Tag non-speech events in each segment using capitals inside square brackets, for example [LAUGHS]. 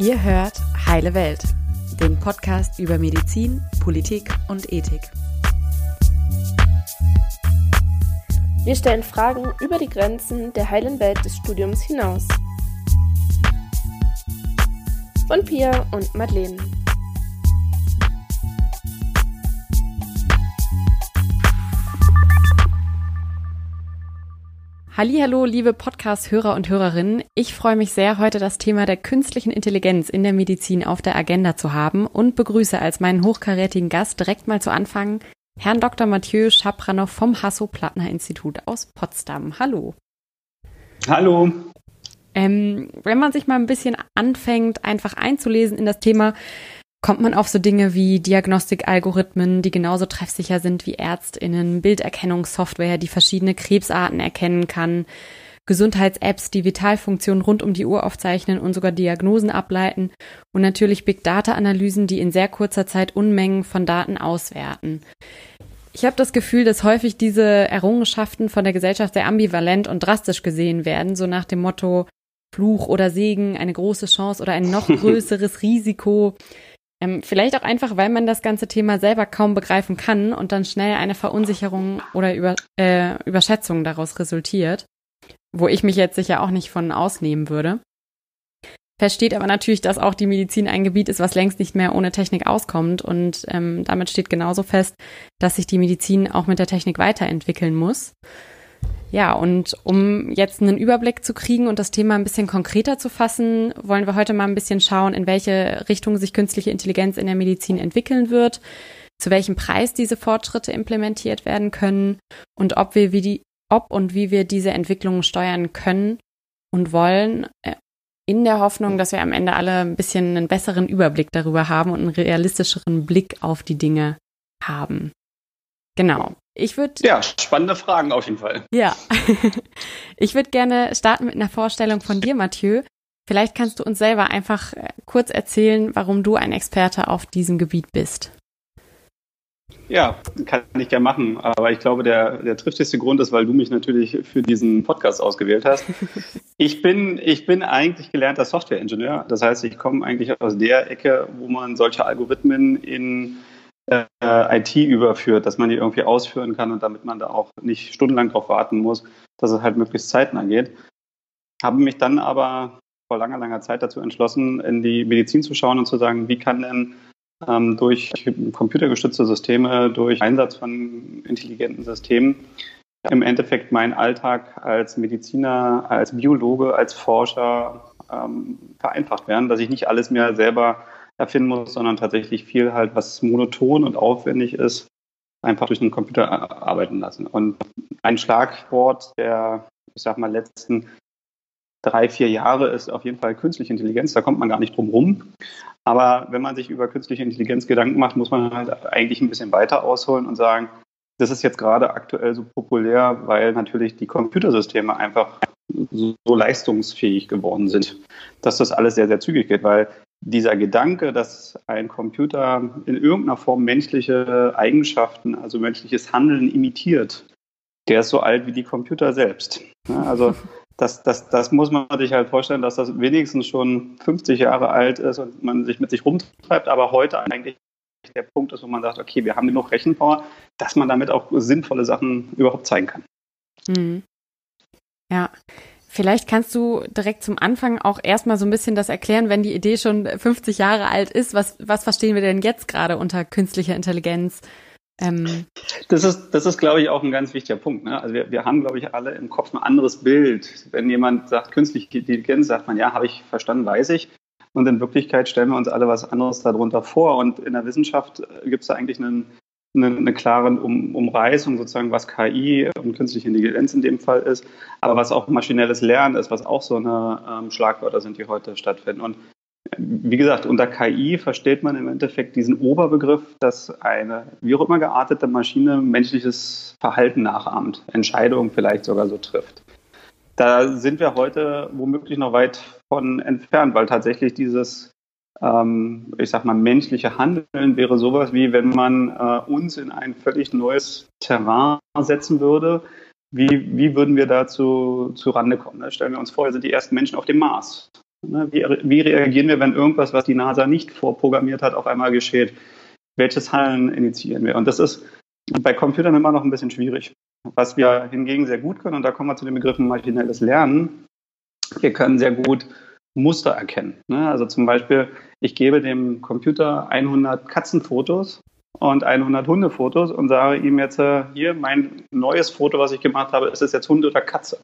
Ihr hört Heile Welt, den Podcast über Medizin, Politik und Ethik. Wir stellen Fragen über die Grenzen der heilen Welt des Studiums hinaus. Von Pia und Madeleine. Hallo, liebe Podcast-Hörer und Hörerinnen. Ich freue mich sehr, heute das Thema der künstlichen Intelligenz in der Medizin auf der Agenda zu haben und begrüße als meinen hochkarätigen Gast direkt mal zu Anfang Herrn Dr. Mathieu Schapranow vom Hasso-Plattner-Institut aus Potsdam. Hallo. Hallo. Ähm, wenn man sich mal ein bisschen anfängt, einfach einzulesen in das Thema, kommt man auf so Dinge wie Diagnostikalgorithmen, die genauso treffsicher sind wie Ärztinnen, Bilderkennungssoftware, die verschiedene Krebsarten erkennen kann, Gesundheits-Apps, die Vitalfunktionen rund um die Uhr aufzeichnen und sogar Diagnosen ableiten und natürlich Big Data-Analysen, die in sehr kurzer Zeit Unmengen von Daten auswerten. Ich habe das Gefühl, dass häufig diese Errungenschaften von der Gesellschaft sehr ambivalent und drastisch gesehen werden, so nach dem Motto Fluch oder Segen, eine große Chance oder ein noch [LAUGHS] größeres Risiko. Ähm, vielleicht auch einfach, weil man das ganze Thema selber kaum begreifen kann und dann schnell eine Verunsicherung oder Über, äh, Überschätzung daraus resultiert, wo ich mich jetzt sicher auch nicht von ausnehmen würde. Fest aber natürlich, dass auch die Medizin ein Gebiet ist, was längst nicht mehr ohne Technik auskommt. Und ähm, damit steht genauso fest, dass sich die Medizin auch mit der Technik weiterentwickeln muss. Ja, und um jetzt einen Überblick zu kriegen und das Thema ein bisschen konkreter zu fassen, wollen wir heute mal ein bisschen schauen, in welche Richtung sich künstliche Intelligenz in der Medizin entwickeln wird, zu welchem Preis diese Fortschritte implementiert werden können und ob wir wie die, ob und wie wir diese Entwicklungen steuern können und wollen, äh, in der Hoffnung, dass wir am Ende alle ein bisschen einen besseren Überblick darüber haben und einen realistischeren Blick auf die Dinge haben. Genau. Ich würde. Ja, spannende Fragen auf jeden Fall. Ja. [LAUGHS] ich würde gerne starten mit einer Vorstellung von dir, Mathieu. Vielleicht kannst du uns selber einfach äh, kurz erzählen, warum du ein Experte auf diesem Gebiet bist. Ja, kann ich gerne machen. Aber ich glaube, der, der triftigste Grund ist, weil du mich natürlich für diesen Podcast ausgewählt hast. [LAUGHS] Ich bin, ich bin eigentlich gelernter Softwareingenieur. Das heißt, ich komme eigentlich aus der Ecke, wo man solche Algorithmen in äh, IT überführt, dass man die irgendwie ausführen kann und damit man da auch nicht stundenlang darauf warten muss, dass es halt möglichst zeitnah geht. Habe mich dann aber vor langer, langer Zeit dazu entschlossen, in die Medizin zu schauen und zu sagen, wie kann denn ähm, durch computergestützte Systeme, durch Einsatz von intelligenten Systemen im Endeffekt mein Alltag als Mediziner, als Biologe, als Forscher ähm, vereinfacht werden, dass ich nicht alles mehr selber erfinden muss, sondern tatsächlich viel halt, was monoton und aufwendig ist, einfach durch den Computer arbeiten lassen. Und ein Schlagwort der, ich sag mal, letzten drei, vier Jahre ist auf jeden Fall künstliche Intelligenz. Da kommt man gar nicht drum rum. Aber wenn man sich über künstliche Intelligenz Gedanken macht, muss man halt eigentlich ein bisschen weiter ausholen und sagen, das ist jetzt gerade aktuell so populär, weil natürlich die Computersysteme einfach so leistungsfähig geworden sind, dass das alles sehr, sehr zügig geht, weil dieser Gedanke, dass ein Computer in irgendeiner Form menschliche Eigenschaften, also menschliches Handeln imitiert, der ist so alt wie die Computer selbst. Also [LAUGHS] das, das, das muss man sich halt vorstellen, dass das wenigstens schon 50 Jahre alt ist und man sich mit sich rumtreibt, aber heute eigentlich der Punkt ist, wo man sagt, okay, wir haben genug Rechenpower, dass man damit auch sinnvolle Sachen überhaupt zeigen kann. Mhm. Ja, Vielleicht kannst du direkt zum Anfang auch erstmal so ein bisschen das erklären, wenn die Idee schon 50 Jahre alt ist. Was, was verstehen wir denn jetzt gerade unter künstlicher Intelligenz? Ähm das ist, das ist, glaube ich, auch ein ganz wichtiger Punkt. Ne? Also wir, wir haben, glaube ich, alle im Kopf ein anderes Bild. Wenn jemand sagt künstliche Intelligenz, sagt man, ja, habe ich verstanden, weiß ich. Und in Wirklichkeit stellen wir uns alle was anderes darunter vor. Und in der Wissenschaft gibt es da eigentlich einen eine, eine klare um, Umreißung, sozusagen, was KI und künstliche Intelligenz in dem Fall ist, aber was auch maschinelles Lernen ist, was auch so eine ähm, Schlagwörter sind, die heute stattfinden. Und wie gesagt, unter KI versteht man im Endeffekt diesen Oberbegriff, dass eine wie auch immer geartete Maschine menschliches Verhalten nachahmt, Entscheidungen vielleicht sogar so trifft. Da sind wir heute womöglich noch weit von entfernt, weil tatsächlich dieses ähm, ich sag mal, menschliche Handeln wäre sowas wie, wenn man äh, uns in ein völlig neues Terrain setzen würde. Wie, wie würden wir dazu zu Rande kommen? Ne? Stellen wir uns vor, wir sind die ersten Menschen auf dem Mars. Ne? Wie, wie reagieren wir, wenn irgendwas, was die NASA nicht vorprogrammiert hat, auf einmal geschieht? Welches Handeln initiieren wir? Und das ist bei Computern immer noch ein bisschen schwierig. Was wir hingegen sehr gut können, und da kommen wir zu den Begriffen maschinelles Lernen, wir können sehr gut Muster erkennen. Ne? Also zum Beispiel, ich gebe dem Computer 100 Katzenfotos und 100 Hundefotos und sage ihm jetzt, äh, hier, mein neues Foto, was ich gemacht habe, ist es jetzt Hund oder Katze?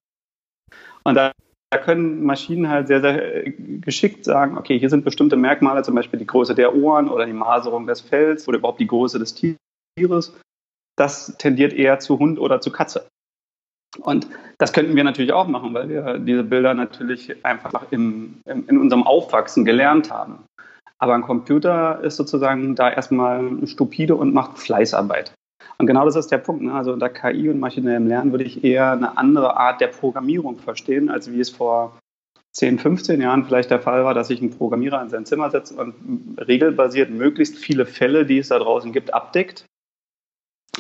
Und da, da können Maschinen halt sehr, sehr äh, geschickt sagen, okay, hier sind bestimmte Merkmale, zum Beispiel die Größe der Ohren oder die Maserung des Fells oder überhaupt die Größe des Tieres. Das tendiert eher zu Hund oder zu Katze. Und das könnten wir natürlich auch machen, weil wir diese Bilder natürlich einfach im, im, in unserem Aufwachsen gelernt haben. Aber ein Computer ist sozusagen da erstmal stupide und macht Fleißarbeit. Und genau das ist der Punkt. Ne? Also unter KI und maschinellem Lernen würde ich eher eine andere Art der Programmierung verstehen, als wie es vor 10, 15 Jahren vielleicht der Fall war, dass sich ein Programmierer in sein Zimmer setzt und regelbasiert möglichst viele Fälle, die es da draußen gibt, abdeckt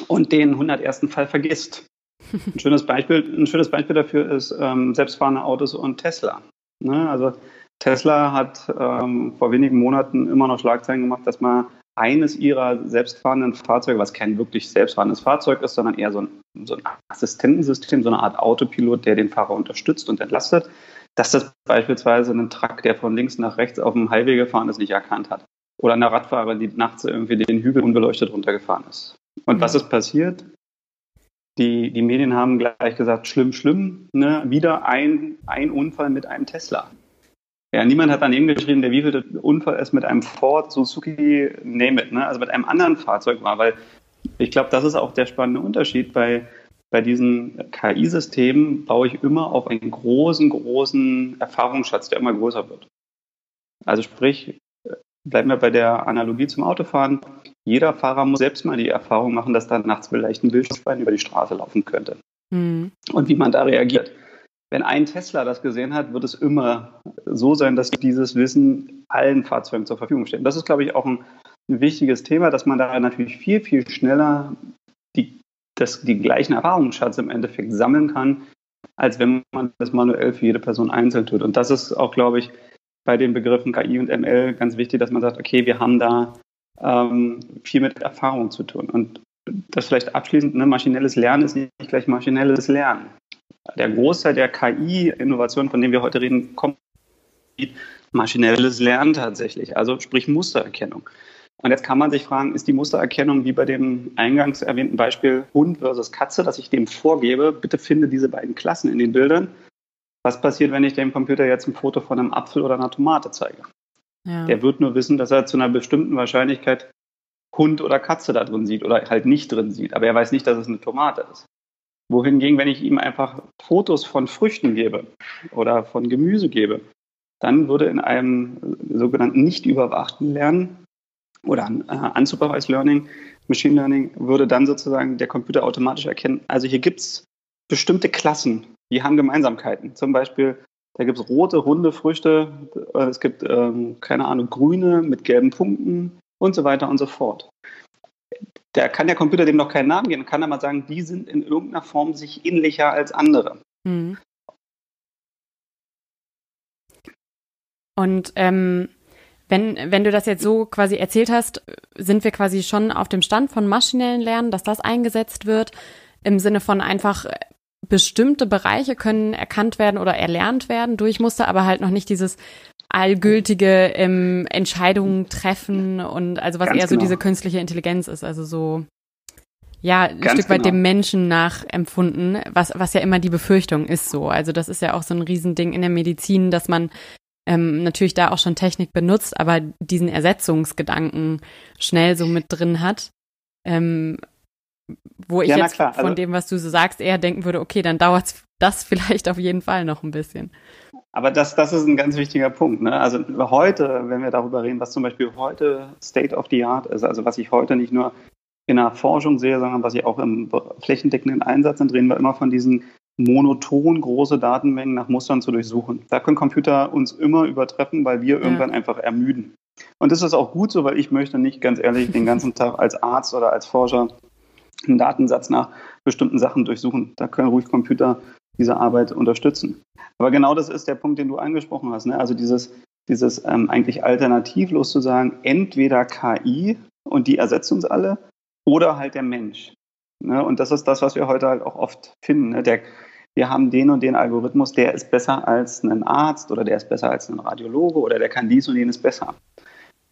und den 101. Fall vergisst. Ein schönes Beispiel, ein schönes Beispiel dafür ist ähm, selbstfahrende Autos und Tesla. Ne? Also Tesla hat ähm, vor wenigen Monaten immer noch Schlagzeilen gemacht, dass man eines ihrer selbstfahrenden Fahrzeuge, was kein wirklich selbstfahrendes Fahrzeug ist, sondern eher so ein, so ein Assistentensystem, so eine Art Autopilot, der den Fahrer unterstützt und entlastet, dass das beispielsweise einen Truck, der von links nach rechts auf dem Highway gefahren ist, nicht erkannt hat. Oder eine Radfahrerin, die nachts irgendwie den Hügel unbeleuchtet runtergefahren ist. Und was ist passiert? Die, die Medien haben gleich gesagt, schlimm, schlimm, ne? wieder ein, ein Unfall mit einem Tesla. Ja, niemand hat daneben geschrieben, der wievielte Unfall es mit einem Ford, Suzuki, name it, ne? also mit einem anderen Fahrzeug war, weil ich glaube, das ist auch der spannende Unterschied. Bei, bei diesen KI-Systemen baue ich immer auf einen großen, großen Erfahrungsschatz, der immer größer wird. Also sprich, bleiben wir bei der Analogie zum Autofahren. Jeder Fahrer muss selbst mal die Erfahrung machen, dass da nachts vielleicht ein Wildschwein über die Straße laufen könnte. Mhm. Und wie man da reagiert. Wenn ein Tesla das gesehen hat, wird es immer so sein, dass dieses Wissen allen Fahrzeugen zur Verfügung steht. Das ist, glaube ich, auch ein, ein wichtiges Thema, dass man da natürlich viel, viel schneller die, das, die gleichen Erfahrungsschatz im Endeffekt sammeln kann, als wenn man das manuell für jede Person einzeln tut. Und das ist auch, glaube ich, bei den Begriffen KI und ML ganz wichtig, dass man sagt, okay, wir haben da ähm, viel mit Erfahrung zu tun. Und das vielleicht abschließend, ne, maschinelles Lernen ist nicht gleich maschinelles Lernen. Der Großteil der KI-Innovationen, von denen wir heute reden, kommt maschinelles Lernen tatsächlich, also sprich Mustererkennung. Und jetzt kann man sich fragen, ist die Mustererkennung wie bei dem eingangs erwähnten Beispiel Hund versus Katze, dass ich dem vorgebe, bitte finde diese beiden Klassen in den Bildern was passiert, wenn ich dem Computer jetzt ein Foto von einem Apfel oder einer Tomate zeige? Ja. Der wird nur wissen, dass er zu einer bestimmten Wahrscheinlichkeit Hund oder Katze da drin sieht oder halt nicht drin sieht. Aber er weiß nicht, dass es eine Tomate ist. Wohingegen, wenn ich ihm einfach Fotos von Früchten gebe oder von Gemüse gebe, dann würde in einem sogenannten nicht überwachten Lernen oder äh, Unsupervised Learning, Machine Learning, würde dann sozusagen der Computer automatisch erkennen, also hier gibt es bestimmte Klassen die haben Gemeinsamkeiten. Zum Beispiel, da gibt es rote, runde Früchte, äh, es gibt, ähm, keine Ahnung, grüne mit gelben Punkten und so weiter und so fort. Da kann der Computer dem noch keinen Namen geben, kann aber sagen, die sind in irgendeiner Form sich ähnlicher als andere. Mhm. Und ähm, wenn, wenn du das jetzt so quasi erzählt hast, sind wir quasi schon auf dem Stand von maschinellen Lernen, dass das eingesetzt wird, im Sinne von einfach bestimmte Bereiche können erkannt werden oder erlernt werden durch Muster, aber halt noch nicht dieses allgültige ähm, Entscheidungen treffen und also was Ganz eher so genau. diese künstliche Intelligenz ist, also so ja, ein Ganz Stück weit genau. dem Menschen nachempfunden, was, was ja immer die Befürchtung ist so. Also das ist ja auch so ein Riesending in der Medizin, dass man ähm, natürlich da auch schon Technik benutzt, aber diesen Ersetzungsgedanken schnell so mit drin hat. Ähm, wo ich ja, jetzt von also, dem, was du so sagst, eher denken würde, okay, dann dauert das vielleicht auf jeden Fall noch ein bisschen. Aber das, das ist ein ganz wichtiger Punkt. Ne? Also heute, wenn wir darüber reden, was zum Beispiel heute State of the Art ist, also was ich heute nicht nur in der Forschung sehe, sondern was ich auch im flächendeckenden Einsatz sind, reden wir immer von diesen monoton große Datenmengen nach Mustern zu durchsuchen. Da können Computer uns immer übertreffen, weil wir ja. irgendwann einfach ermüden. Und das ist auch gut so, weil ich möchte nicht ganz ehrlich den ganzen Tag als Arzt oder als Forscher einen Datensatz nach bestimmten Sachen durchsuchen. Da können ruhig Computer diese Arbeit unterstützen. Aber genau das ist der Punkt, den du angesprochen hast. Ne? Also dieses, dieses ähm, eigentlich alternativlos zu sagen, entweder KI und die ersetzt uns alle oder halt der Mensch. Ne? Und das ist das, was wir heute halt auch oft finden. Ne? Der, wir haben den und den Algorithmus, der ist besser als ein Arzt oder der ist besser als ein Radiologe oder der kann dies und jenes besser.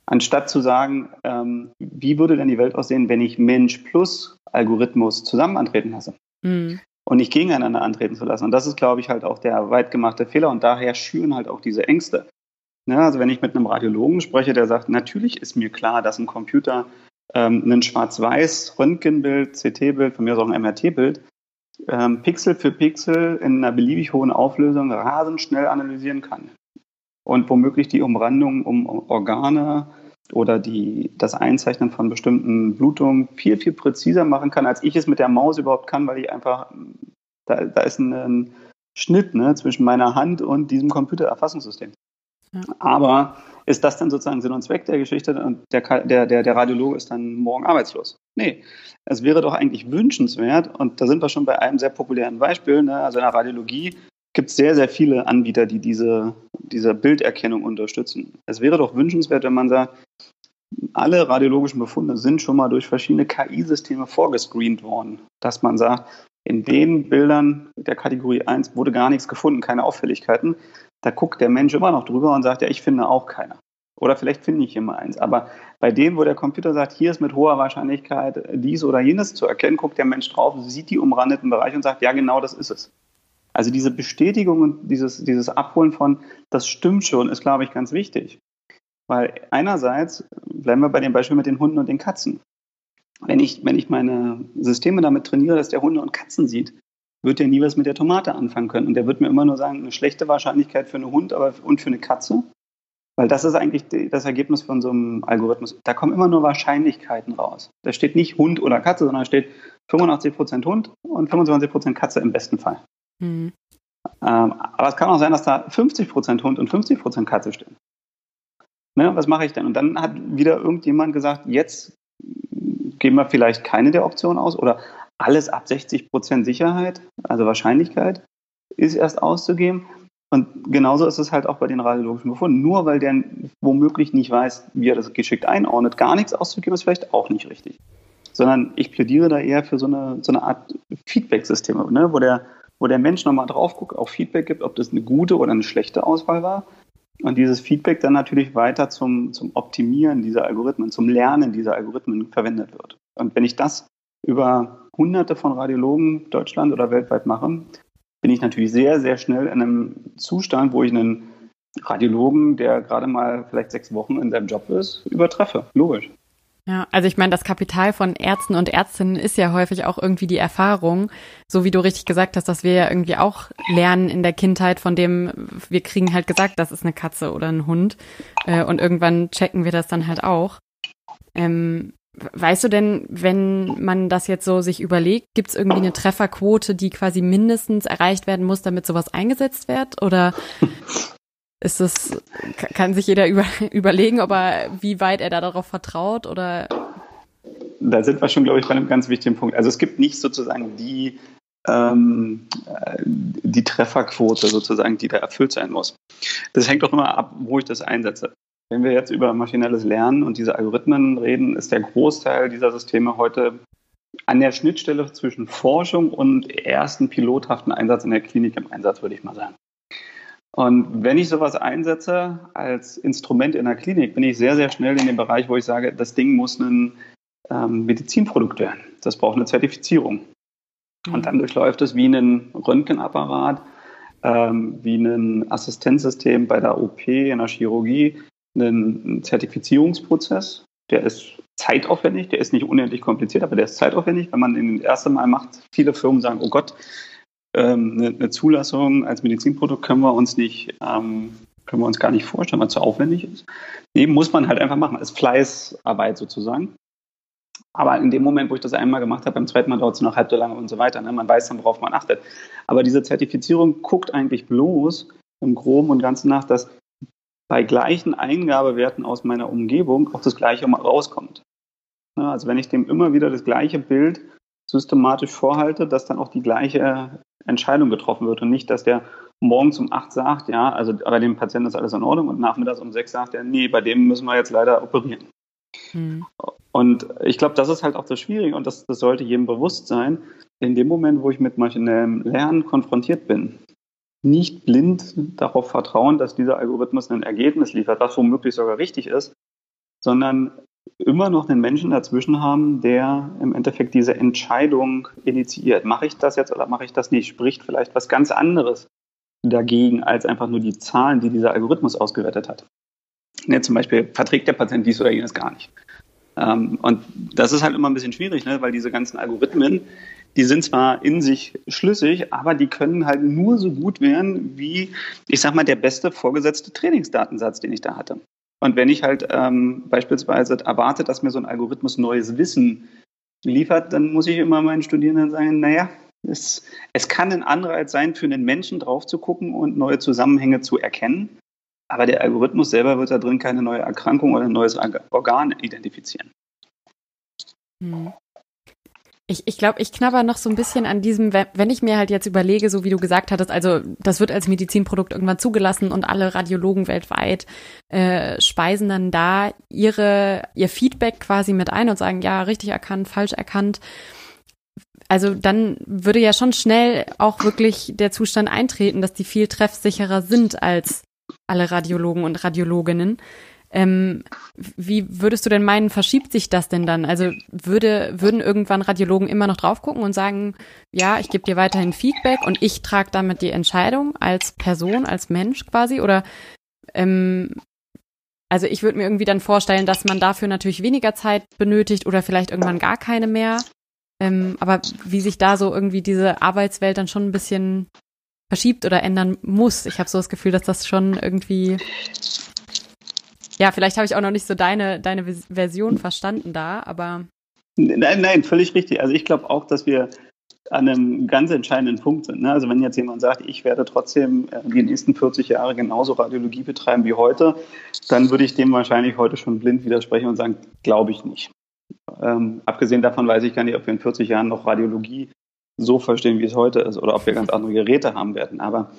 Anstatt zu sagen, ähm, wie würde denn die Welt aussehen, wenn ich Mensch plus Algorithmus zusammen antreten lasse? Mhm. Und nicht gegeneinander antreten zu lassen. Und das ist, glaube ich, halt auch der weit gemachte Fehler. Und daher schüren halt auch diese Ängste. Ja, also wenn ich mit einem Radiologen spreche, der sagt, natürlich ist mir klar, dass ein Computer ähm, ein schwarz-weiß Röntgenbild, CT-Bild, von mir aus auch ein MRT-Bild, ähm, Pixel für Pixel in einer beliebig hohen Auflösung rasend schnell analysieren kann. Und womöglich die Umrandung um Organe oder die, das Einzeichnen von bestimmten Blutungen viel, viel präziser machen kann, als ich es mit der Maus überhaupt kann, weil ich einfach, da, da ist ein, ein Schnitt ne, zwischen meiner Hand und diesem Computererfassungssystem. Ja. Aber ist das dann sozusagen Sinn und Zweck der Geschichte und der, der, der, der Radiologe ist dann morgen arbeitslos? Nee, es wäre doch eigentlich wünschenswert, und da sind wir schon bei einem sehr populären Beispiel, ne? also in der Radiologie gibt es sehr, sehr viele Anbieter, die diese, diese Bilderkennung unterstützen. Es wäre doch wünschenswert, wenn man sagt, alle radiologischen Befunde sind schon mal durch verschiedene KI-Systeme vorgescreent worden, dass man sagt, in den Bildern der Kategorie 1 wurde gar nichts gefunden, keine Auffälligkeiten. Da guckt der Mensch immer noch drüber und sagt, ja, ich finde auch keine. Oder vielleicht finde ich mal eins. Aber bei denen, wo der Computer sagt, hier ist mit hoher Wahrscheinlichkeit dies oder jenes zu erkennen, guckt der Mensch drauf, sieht die umrandeten Bereiche und sagt, ja, genau das ist es. Also diese Bestätigung und dieses, dieses Abholen von, das stimmt schon, ist, glaube ich, ganz wichtig. Weil einerseits, bleiben wir bei dem Beispiel mit den Hunden und den Katzen. Wenn ich, wenn ich meine Systeme damit trainiere, dass der Hunde und Katzen sieht, wird der nie was mit der Tomate anfangen können. Und der wird mir immer nur sagen, eine schlechte Wahrscheinlichkeit für einen Hund aber, und für eine Katze. Weil das ist eigentlich das Ergebnis von so einem Algorithmus. Da kommen immer nur Wahrscheinlichkeiten raus. Da steht nicht Hund oder Katze, sondern da steht 85% Hund und 25% Katze im besten Fall. Mhm. Ähm, aber es kann auch sein, dass da 50% Hund und 50% Katze stehen. Ne, was mache ich denn? Und dann hat wieder irgendjemand gesagt, jetzt geben wir vielleicht keine der Optionen aus oder alles ab 60% Sicherheit, also Wahrscheinlichkeit, ist erst auszugeben. Und genauso ist es halt auch bei den radiologischen Befunden. Nur weil der womöglich nicht weiß, wie er das geschickt einordnet, gar nichts auszugeben, ist vielleicht auch nicht richtig. Sondern ich plädiere da eher für so eine, so eine Art Feedback-System, ne, wo der wo der Mensch nochmal drauf guckt, auch Feedback gibt, ob das eine gute oder eine schlechte Auswahl war. Und dieses Feedback dann natürlich weiter zum, zum Optimieren dieser Algorithmen, zum Lernen dieser Algorithmen verwendet wird. Und wenn ich das über hunderte von Radiologen Deutschland oder weltweit mache, bin ich natürlich sehr, sehr schnell in einem Zustand, wo ich einen Radiologen, der gerade mal vielleicht sechs Wochen in seinem Job ist, übertreffe. Logisch. Ja, also ich meine, das Kapital von Ärzten und Ärztinnen ist ja häufig auch irgendwie die Erfahrung, so wie du richtig gesagt hast, dass wir ja irgendwie auch lernen in der Kindheit, von dem wir kriegen halt gesagt, das ist eine Katze oder ein Hund äh, und irgendwann checken wir das dann halt auch. Ähm, weißt du denn, wenn man das jetzt so sich überlegt, gibt es irgendwie eine Trefferquote, die quasi mindestens erreicht werden muss, damit sowas eingesetzt wird? Oder ist das, kann sich jeder über, [LAUGHS] überlegen, ob er, wie weit er da darauf vertraut oder? Da sind wir schon, glaube ich, bei einem ganz wichtigen Punkt. Also es gibt nicht sozusagen die, ähm, die Trefferquote sozusagen, die da erfüllt sein muss. Das hängt doch immer ab, wo ich das einsetze. Wenn wir jetzt über maschinelles Lernen und diese Algorithmen reden, ist der Großteil dieser Systeme heute an der Schnittstelle zwischen Forschung und ersten pilothaften Einsatz in der Klinik im Einsatz, würde ich mal sagen. Und wenn ich sowas einsetze als Instrument in der Klinik, bin ich sehr, sehr schnell in dem Bereich, wo ich sage, das Ding muss ein ähm, Medizinprodukt werden. Das braucht eine Zertifizierung. Und dann durchläuft es wie ein Röntgenapparat, ähm, wie ein Assistenzsystem bei der OP, in der Chirurgie, einen Zertifizierungsprozess. Der ist zeitaufwendig, der ist nicht unendlich kompliziert, aber der ist zeitaufwendig. Wenn man den das erste Mal macht, viele Firmen sagen, oh Gott, ähm, eine, eine, Zulassung als Medizinprodukt können wir uns nicht, ähm, können wir uns gar nicht vorstellen, weil es zu aufwendig ist. Nee, muss man halt einfach machen. Ist Fleißarbeit sozusagen. Aber in dem Moment, wo ich das einmal gemacht habe, beim zweiten Mal dauert es noch halb so lange und so weiter. Ne? Man weiß dann, worauf man achtet. Aber diese Zertifizierung guckt eigentlich bloß im Groben und Ganzen nach, dass bei gleichen Eingabewerten aus meiner Umgebung auch das Gleiche rauskommt. Also wenn ich dem immer wieder das gleiche Bild systematisch vorhalte, dass dann auch die gleiche Entscheidung getroffen wird und nicht, dass der morgens um acht sagt, ja, also bei dem Patienten ist alles in Ordnung und nachmittags um sechs sagt er, nee, bei dem müssen wir jetzt leider operieren. Mhm. Und ich glaube, das ist halt auch das Schwierige und das, das sollte jedem bewusst sein. In dem Moment, wo ich mit maschinellem Lernen konfrontiert bin, nicht blind darauf vertrauen, dass dieser Algorithmus ein Ergebnis liefert, was womöglich sogar richtig ist, sondern immer noch einen Menschen dazwischen haben, der im Endeffekt diese Entscheidung initiiert. Mache ich das jetzt oder mache ich das nicht? Spricht vielleicht was ganz anderes dagegen als einfach nur die Zahlen, die dieser Algorithmus ausgewertet hat. Ne, zum Beispiel verträgt der Patient dies oder jenes gar nicht. Ähm, und das ist halt immer ein bisschen schwierig, ne, weil diese ganzen Algorithmen, die sind zwar in sich schlüssig, aber die können halt nur so gut werden wie, ich sag mal, der beste vorgesetzte Trainingsdatensatz, den ich da hatte. Und wenn ich halt ähm, beispielsweise erwarte, dass mir so ein Algorithmus neues Wissen liefert, dann muss ich immer meinen Studierenden sagen, naja, es, es kann ein Anreiz sein, für einen Menschen drauf zu gucken und neue Zusammenhänge zu erkennen. Aber der Algorithmus selber wird da drin keine neue Erkrankung oder ein neues Organ identifizieren. Hm. Ich, ich glaube, ich knabber noch so ein bisschen an diesem, wenn ich mir halt jetzt überlege, so wie du gesagt hattest, also das wird als Medizinprodukt irgendwann zugelassen und alle Radiologen weltweit äh, speisen dann da ihre ihr Feedback quasi mit ein und sagen, ja, richtig erkannt, falsch erkannt. Also dann würde ja schon schnell auch wirklich der Zustand eintreten, dass die viel treffsicherer sind als alle Radiologen und Radiologinnen. Ähm, wie würdest du denn meinen, verschiebt sich das denn dann? Also würde, würden irgendwann Radiologen immer noch drauf gucken und sagen, ja, ich gebe dir weiterhin Feedback und ich trage damit die Entscheidung als Person, als Mensch quasi? Oder ähm, also ich würde mir irgendwie dann vorstellen, dass man dafür natürlich weniger Zeit benötigt oder vielleicht irgendwann gar keine mehr. Ähm, aber wie sich da so irgendwie diese Arbeitswelt dann schon ein bisschen verschiebt oder ändern muss. Ich habe so das Gefühl, dass das schon irgendwie ja, vielleicht habe ich auch noch nicht so deine, deine Version verstanden da, aber. Nein, nein, völlig richtig. Also ich glaube auch, dass wir an einem ganz entscheidenden Punkt sind. Ne? Also wenn jetzt jemand sagt, ich werde trotzdem äh, die nächsten 40 Jahre genauso Radiologie betreiben wie heute, dann würde ich dem wahrscheinlich heute schon blind widersprechen und sagen, glaube ich nicht. Ähm, abgesehen davon weiß ich gar nicht, ob wir in 40 Jahren noch Radiologie so verstehen, wie es heute ist, oder ob wir ganz andere Geräte haben werden. Aber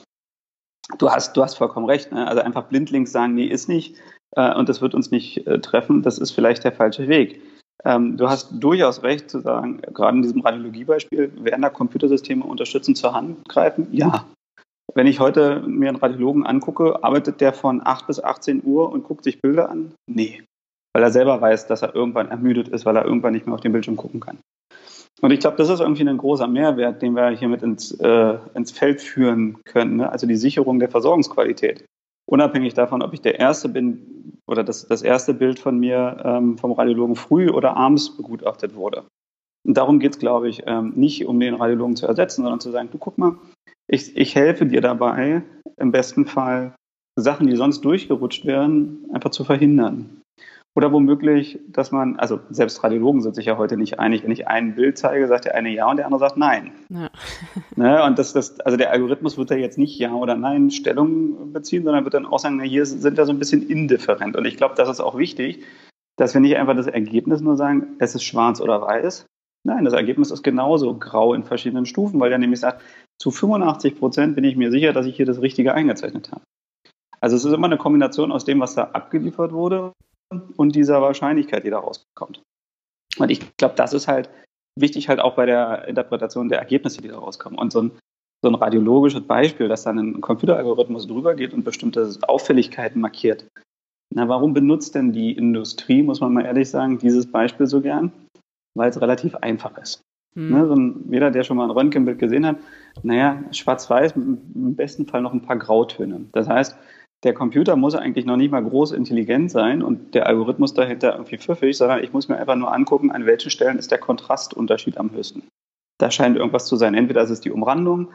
du hast, du hast vollkommen recht. Ne? Also einfach blindlings sagen, nee, ist nicht äh, und das wird uns nicht äh, treffen, das ist vielleicht der falsche Weg. Ähm, du hast durchaus recht zu sagen, gerade in diesem Radiologiebeispiel, werden da Computersysteme unterstützend zur Hand greifen? Ja. Wenn ich heute mir einen Radiologen angucke, arbeitet der von 8 bis 18 Uhr und guckt sich Bilder an? Nee. Weil er selber weiß, dass er irgendwann ermüdet ist, weil er irgendwann nicht mehr auf den Bildschirm gucken kann. Und ich glaube, das ist irgendwie ein großer Mehrwert, den wir hiermit ins, äh, ins Feld führen können. Ne? Also die Sicherung der Versorgungsqualität. Unabhängig davon, ob ich der Erste bin oder das, das erste Bild von mir ähm, vom Radiologen früh oder abends begutachtet wurde. Und darum geht es, glaube ich, ähm, nicht um den Radiologen zu ersetzen, sondern zu sagen, du guck mal, ich, ich helfe dir dabei, im besten Fall Sachen, die sonst durchgerutscht wären, einfach zu verhindern. Oder womöglich, dass man, also selbst Radiologen sind sich ja heute nicht einig. Wenn ich ein Bild zeige, sagt der eine ja und der andere sagt nein. Ja. [LAUGHS] Ne, und das, das, also der Algorithmus wird da jetzt nicht ja oder nein Stellung beziehen, sondern wird dann auch sagen, na, hier sind wir so ein bisschen indifferent. Und ich glaube, das ist auch wichtig, dass wir nicht einfach das Ergebnis nur sagen, es ist schwarz oder weiß. Nein, das Ergebnis ist genauso grau in verschiedenen Stufen, weil er nämlich sagt, zu 85 Prozent bin ich mir sicher, dass ich hier das Richtige eingezeichnet habe. Also es ist immer eine Kombination aus dem, was da abgeliefert wurde und dieser Wahrscheinlichkeit, die da rauskommt. Und ich glaube, das ist halt wichtig halt auch bei der Interpretation der Ergebnisse, die da rauskommen. Und so ein, so ein radiologisches Beispiel, dass dann ein Computeralgorithmus drüber geht und bestimmte Auffälligkeiten markiert. Na, warum benutzt denn die Industrie, muss man mal ehrlich sagen, dieses Beispiel so gern? Weil es relativ einfach ist. Hm. Ne, so ein, jeder, der schon mal ein Röntgenbild gesehen hat, naja, schwarz-weiß, im besten Fall noch ein paar Grautöne. Das heißt, der Computer muss eigentlich noch nicht mal groß intelligent sein und der Algorithmus dahinter irgendwie pfiffig, sondern ich muss mir einfach nur angucken, an welchen Stellen ist der Kontrastunterschied am höchsten. Da scheint irgendwas zu sein. Entweder ist es die Umrandung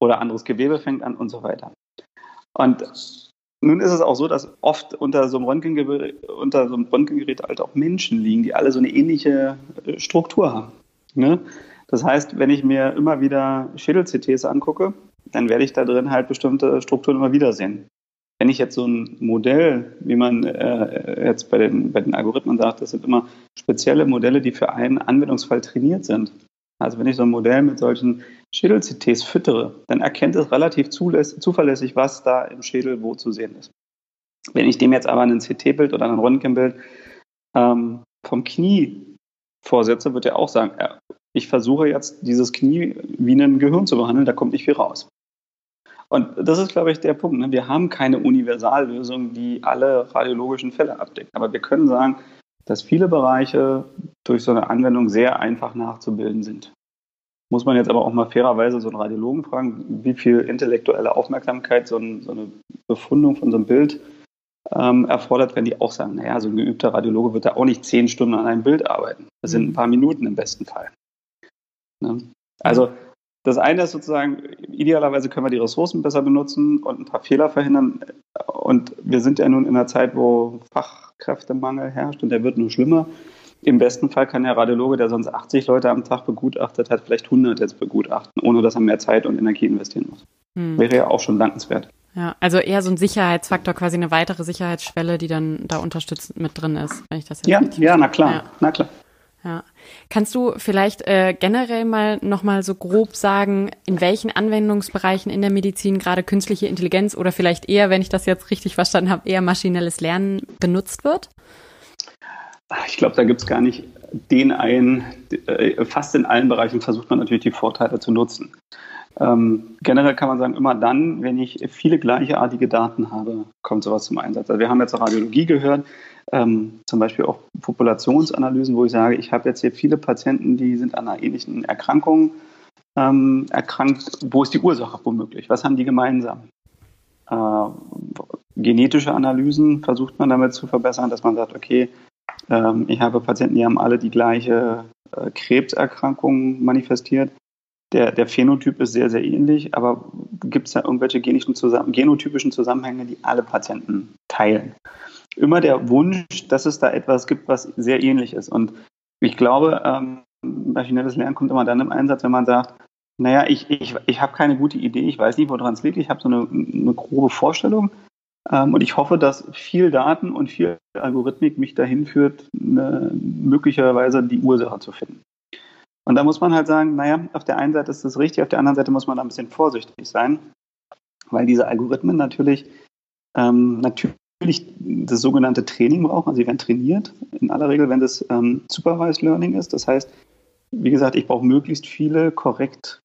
oder anderes Gewebe fängt an und so weiter. Und nun ist es auch so, dass oft unter so einem Röntgengerät, unter so einem Röntgengerät halt auch Menschen liegen, die alle so eine ähnliche äh, Struktur haben. Ne? Das heißt, wenn ich mir immer wieder Schädel-CTs angucke, dann werde ich da drin halt bestimmte Strukturen immer wieder sehen. Wenn ich jetzt so ein Modell, wie man äh, jetzt bei den, bei den Algorithmen sagt, das sind immer spezielle Modelle, die für einen Anwendungsfall trainiert sind. Also wenn ich so ein Modell mit solchen Schädel-CTs füttere, dann erkennt es relativ zuverlässig, was da im Schädel wo zu sehen ist. Wenn ich dem jetzt aber ein CT-Bild oder ein Röntgenbild ähm, vom Knie vorsetze, wird er auch sagen, ja, ich versuche jetzt dieses Knie wie ein Gehirn zu behandeln, da kommt nicht viel raus. Und das ist, glaube ich, der Punkt. Ne? Wir haben keine Universallösung, die alle radiologischen Fälle abdeckt. Aber wir können sagen, dass viele Bereiche durch so eine Anwendung sehr einfach nachzubilden sind. Muss man jetzt aber auch mal fairerweise so einen Radiologen fragen, wie viel intellektuelle Aufmerksamkeit so, ein, so eine Befundung von so einem Bild ähm, erfordert, wenn die auch sagen, naja, so ein geübter Radiologe wird da auch nicht zehn Stunden an einem Bild arbeiten. Das sind ein paar Minuten im besten Fall. Ne? Also das eine ist sozusagen, idealerweise können wir die Ressourcen besser benutzen und ein paar Fehler verhindern. Und wir sind ja nun in einer Zeit, wo Fachkräftemangel herrscht und der wird nur schlimmer. Im besten Fall kann der Radiologe, der sonst 80 Leute am Tag begutachtet hat, vielleicht 100 jetzt begutachten, ohne dass er mehr Zeit und Energie investieren muss. Hm. Wäre ja auch schon dankenswert. Ja, also eher so ein Sicherheitsfaktor, quasi eine weitere Sicherheitsschwelle, die dann da unterstützend mit drin ist, wenn ich das jetzt Ja, ja, na klar, ja. na klar. Ja. Kannst du vielleicht äh, generell mal nochmal so grob sagen, in welchen Anwendungsbereichen in der Medizin gerade künstliche Intelligenz oder vielleicht eher, wenn ich das jetzt richtig verstanden habe, eher maschinelles Lernen benutzt wird? Ich glaube, da gibt es gar nicht den einen. Äh, fast in allen Bereichen versucht man natürlich die Vorteile zu nutzen. Ähm, generell kann man sagen, immer dann, wenn ich viele gleichartige Daten habe, kommt sowas zum Einsatz. Also wir haben jetzt Radiologie gehört, ähm, zum Beispiel auch Populationsanalysen, wo ich sage, ich habe jetzt hier viele Patienten, die sind an einer ähnlichen Erkrankung ähm, erkrankt. Wo ist die Ursache womöglich? Was haben die gemeinsam? Äh, genetische Analysen versucht man damit zu verbessern, dass man sagt, okay, ähm, ich habe Patienten, die haben alle die gleiche äh, Krebserkrankung manifestiert. Der, der Phänotyp ist sehr, sehr ähnlich, aber gibt es da irgendwelche genischen Zusammen genotypischen Zusammenhänge, die alle Patienten teilen? Immer der Wunsch, dass es da etwas gibt, was sehr ähnlich ist. Und ich glaube, ähm, maschinelles Lernen kommt immer dann im Einsatz, wenn man sagt, naja, ich, ich, ich habe keine gute Idee, ich weiß nicht, woran es liegt, ich habe so eine, eine grobe Vorstellung, ähm, und ich hoffe, dass viel Daten und viel Algorithmik mich dahin führt, eine, möglicherweise die Ursache zu finden. Und da muss man halt sagen, naja, auf der einen Seite ist das richtig, auf der anderen Seite muss man da ein bisschen vorsichtig sein, weil diese Algorithmen natürlich, ähm, natürlich das sogenannte Training brauchen. Also sie werden trainiert, in aller Regel, wenn das ähm, Supervised Learning ist. Das heißt, wie gesagt, ich brauche möglichst viele korrekt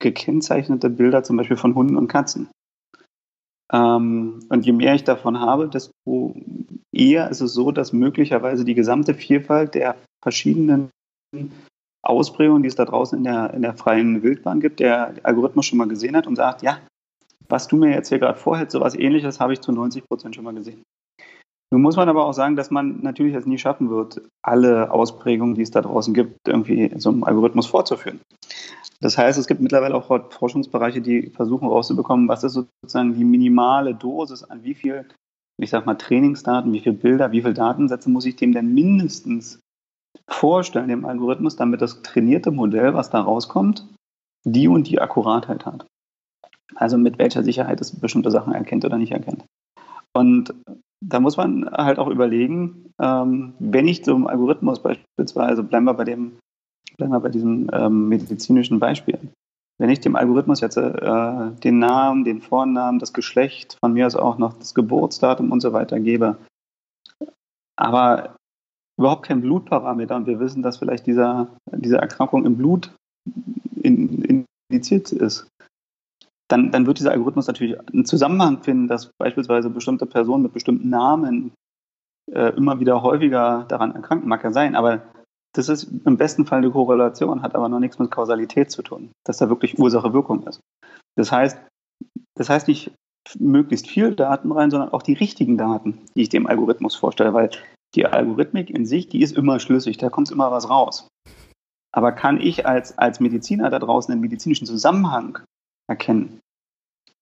gekennzeichnete Bilder, zum Beispiel von Hunden und Katzen. Ähm, und je mehr ich davon habe, desto eher ist es so, dass möglicherweise die gesamte Vielfalt der verschiedenen Ausprägungen, die es da draußen in der, in der freien Wildbahn gibt, der Algorithmus schon mal gesehen hat und sagt, ja, was du mir jetzt hier gerade vorhältst, sowas ähnliches habe ich zu 90 Prozent schon mal gesehen. Nun muss man aber auch sagen, dass man natürlich es nie schaffen wird, alle Ausprägungen, die es da draußen gibt, irgendwie so einem Algorithmus vorzuführen. Das heißt, es gibt mittlerweile auch Forschungsbereiche, die versuchen herauszubekommen, was ist sozusagen die minimale Dosis an wie viel, ich sag mal, Trainingsdaten, wie viele Bilder, wie viele Datensätze muss ich dem denn mindestens vorstellen, dem Algorithmus, damit das trainierte Modell, was da rauskommt, die und die Akkuratheit hat. Also mit welcher Sicherheit es bestimmte Sachen erkennt oder nicht erkennt. Und da muss man halt auch überlegen, ähm, wenn ich zum Algorithmus beispielsweise, bleiben wir bei dem, bleiben wir bei diesem ähm, medizinischen Beispiel, wenn ich dem Algorithmus jetzt äh, den Namen, den Vornamen, das Geschlecht, von mir aus auch noch das Geburtsdatum und so weiter gebe, aber überhaupt kein Blutparameter und wir wissen, dass vielleicht dieser, diese Erkrankung im Blut in, indiziert ist, dann, dann wird dieser Algorithmus natürlich einen Zusammenhang finden, dass beispielsweise bestimmte Personen mit bestimmten Namen äh, immer wieder häufiger daran erkranken. Mag ja sein, aber das ist im besten Fall eine Korrelation, hat aber noch nichts mit Kausalität zu tun, dass da wirklich Ursache-Wirkung ist. Das heißt, das heißt nicht möglichst viel Daten rein, sondern auch die richtigen Daten, die ich dem Algorithmus vorstelle, weil die Algorithmik in sich, die ist immer schlüssig, da kommt immer was raus. Aber kann ich als, als Mediziner da draußen einen medizinischen Zusammenhang erkennen?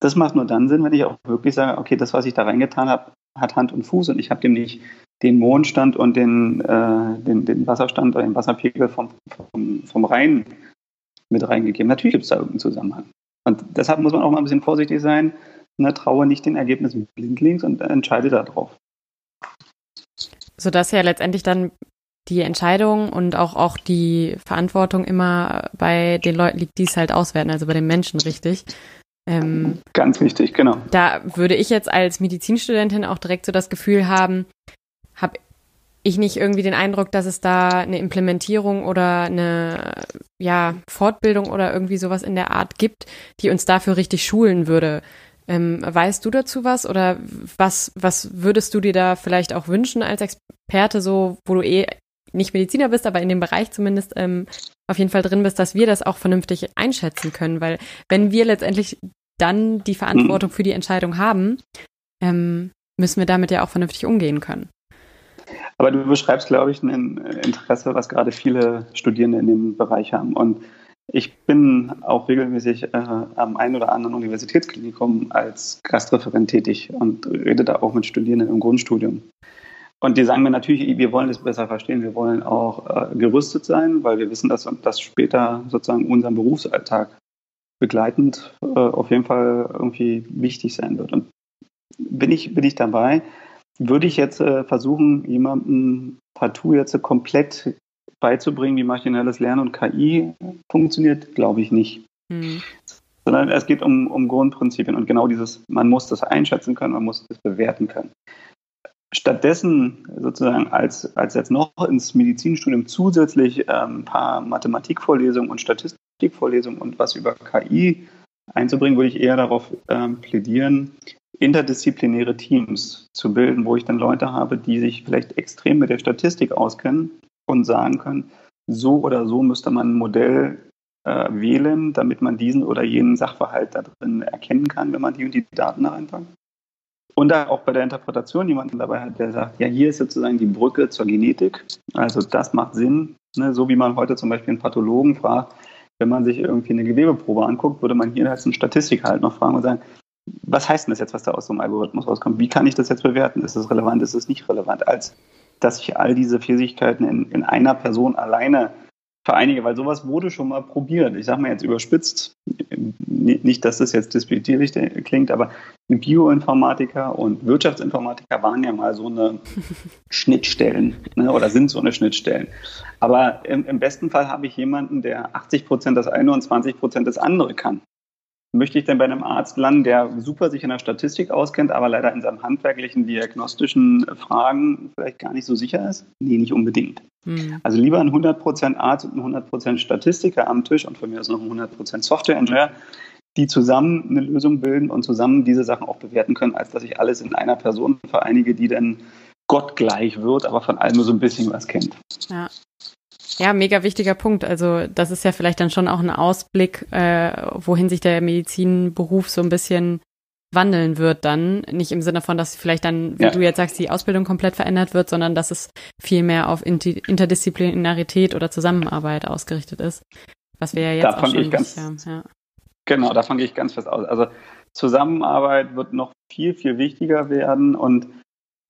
Das macht nur dann Sinn, wenn ich auch wirklich sage, okay, das, was ich da reingetan habe, hat Hand und Fuß und ich habe dem nicht den Mondstand und den, äh, den, den Wasserstand oder den Wasserpegel vom, vom, vom Rhein mit reingegeben. Natürlich gibt es da irgendeinen Zusammenhang. Und deshalb muss man auch mal ein bisschen vorsichtig sein. Ne, traue nicht den Ergebnissen blindlings und entscheide darauf sodass ja letztendlich dann die Entscheidung und auch, auch die Verantwortung immer bei den Leuten liegt, die es halt auswerten, also bei den Menschen richtig. Ähm, Ganz wichtig, genau. Da würde ich jetzt als Medizinstudentin auch direkt so das Gefühl haben, habe ich nicht irgendwie den Eindruck, dass es da eine Implementierung oder eine ja, Fortbildung oder irgendwie sowas in der Art gibt, die uns dafür richtig schulen würde. Ähm, weißt du dazu was oder was, was würdest du dir da vielleicht auch wünschen als Experte, so wo du eh nicht Mediziner bist, aber in dem Bereich zumindest ähm, auf jeden Fall drin bist, dass wir das auch vernünftig einschätzen können. Weil wenn wir letztendlich dann die Verantwortung für die Entscheidung haben, ähm, müssen wir damit ja auch vernünftig umgehen können. Aber du beschreibst, glaube ich, ein Interesse, was gerade viele Studierende in dem Bereich haben. Und ich bin auch regelmäßig äh, am einen oder anderen Universitätsklinikum als Gastreferent tätig und rede da auch mit Studierenden im Grundstudium. Und die sagen mir natürlich, wir wollen das besser verstehen, wir wollen auch äh, gerüstet sein, weil wir wissen, dass das später sozusagen unseren Berufsalltag begleitend äh, auf jeden Fall irgendwie wichtig sein wird. Und bin ich, bin ich dabei, würde ich jetzt äh, versuchen, jemandem partout jetzt komplett beizubringen, wie maschinelles Lernen und KI funktioniert, glaube ich nicht. Mhm. Sondern es geht um, um Grundprinzipien und genau dieses, man muss das einschätzen können, man muss das bewerten können stattdessen sozusagen als, als jetzt noch ins Medizinstudium zusätzlich ähm, ein paar Mathematikvorlesungen und Statistikvorlesungen und was über KI einzubringen, würde ich eher darauf ähm, plädieren, interdisziplinäre Teams zu bilden, wo ich dann Leute habe, die sich vielleicht extrem mit der Statistik auskennen und sagen können, so oder so müsste man ein Modell äh, wählen, damit man diesen oder jenen Sachverhalt da drin erkennen kann, wenn man die und die Daten da reinpackt. Und da auch bei der Interpretation jemanden dabei hat, der sagt, ja, hier ist sozusagen die Brücke zur Genetik. Also das macht Sinn. Ne? So wie man heute zum Beispiel einen Pathologen fragt, wenn man sich irgendwie eine Gewebeprobe anguckt, würde man hier als einen Statistiker halt noch fragen und sagen, was heißt denn das jetzt, was da aus so einem Algorithmus rauskommt? Wie kann ich das jetzt bewerten? Ist es relevant, ist es nicht relevant? Als dass ich all diese Fähigkeiten in, in einer Person alleine vereinige, weil sowas wurde schon mal probiert. Ich sage mal jetzt überspitzt, nicht, dass das jetzt disputierlich klingt, aber Bioinformatiker und Wirtschaftsinformatiker waren ja mal so eine [LAUGHS] Schnittstellen ne, oder sind so eine Schnittstellen. Aber im, im besten Fall habe ich jemanden, der 80 Prozent das eine und 20 Prozent das andere kann möchte ich denn bei einem Arzt landen, der super sich in der Statistik auskennt, aber leider in seinen handwerklichen, diagnostischen Fragen vielleicht gar nicht so sicher ist? Nee, nicht unbedingt. Mhm. Also lieber ein 100% Arzt und ein 100% Statistiker am Tisch und von mir aus noch ein 100% Software-Ingenieur, die zusammen eine Lösung bilden und zusammen diese Sachen auch bewerten können, als dass ich alles in einer Person vereinige, die dann gottgleich wird, aber von allem nur so ein bisschen was kennt. Ja. Ja, mega wichtiger Punkt. Also das ist ja vielleicht dann schon auch ein Ausblick, äh, wohin sich der Medizinberuf so ein bisschen wandeln wird dann. Nicht im Sinne von, dass vielleicht dann, wie ja. du jetzt sagst, die Ausbildung komplett verändert wird, sondern dass es viel mehr auf Interdisziplinarität oder Zusammenarbeit ausgerichtet ist. Was wir ja jetzt da auch schon ich ganz, haben. Ja. Genau, davon gehe ich ganz fest aus. Also Zusammenarbeit wird noch viel, viel wichtiger werden und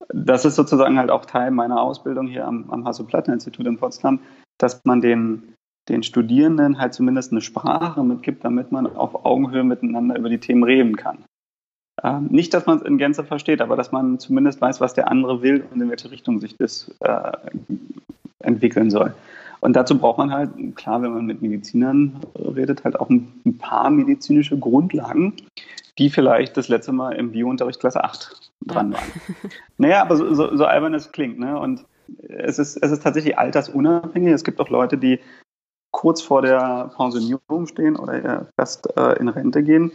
das ist sozusagen halt auch Teil meiner Ausbildung hier am, am Hasso-Platten-Institut in Potsdam, dass man den, den Studierenden halt zumindest eine Sprache mitgibt, damit man auf Augenhöhe miteinander über die Themen reden kann. Ähm, nicht, dass man es in Gänze versteht, aber dass man zumindest weiß, was der andere will und in welche Richtung sich das äh, entwickeln soll. Und dazu braucht man halt, klar, wenn man mit Medizinern redet, halt auch ein, ein paar medizinische Grundlagen, die vielleicht das letzte Mal im Biounterricht Klasse 8 dran waren. naja, aber so, so, so albern es klingt. Ne? Und es ist, es ist tatsächlich altersunabhängig. Es gibt auch Leute, die kurz vor der Pensionierung stehen oder erst äh, in Rente gehen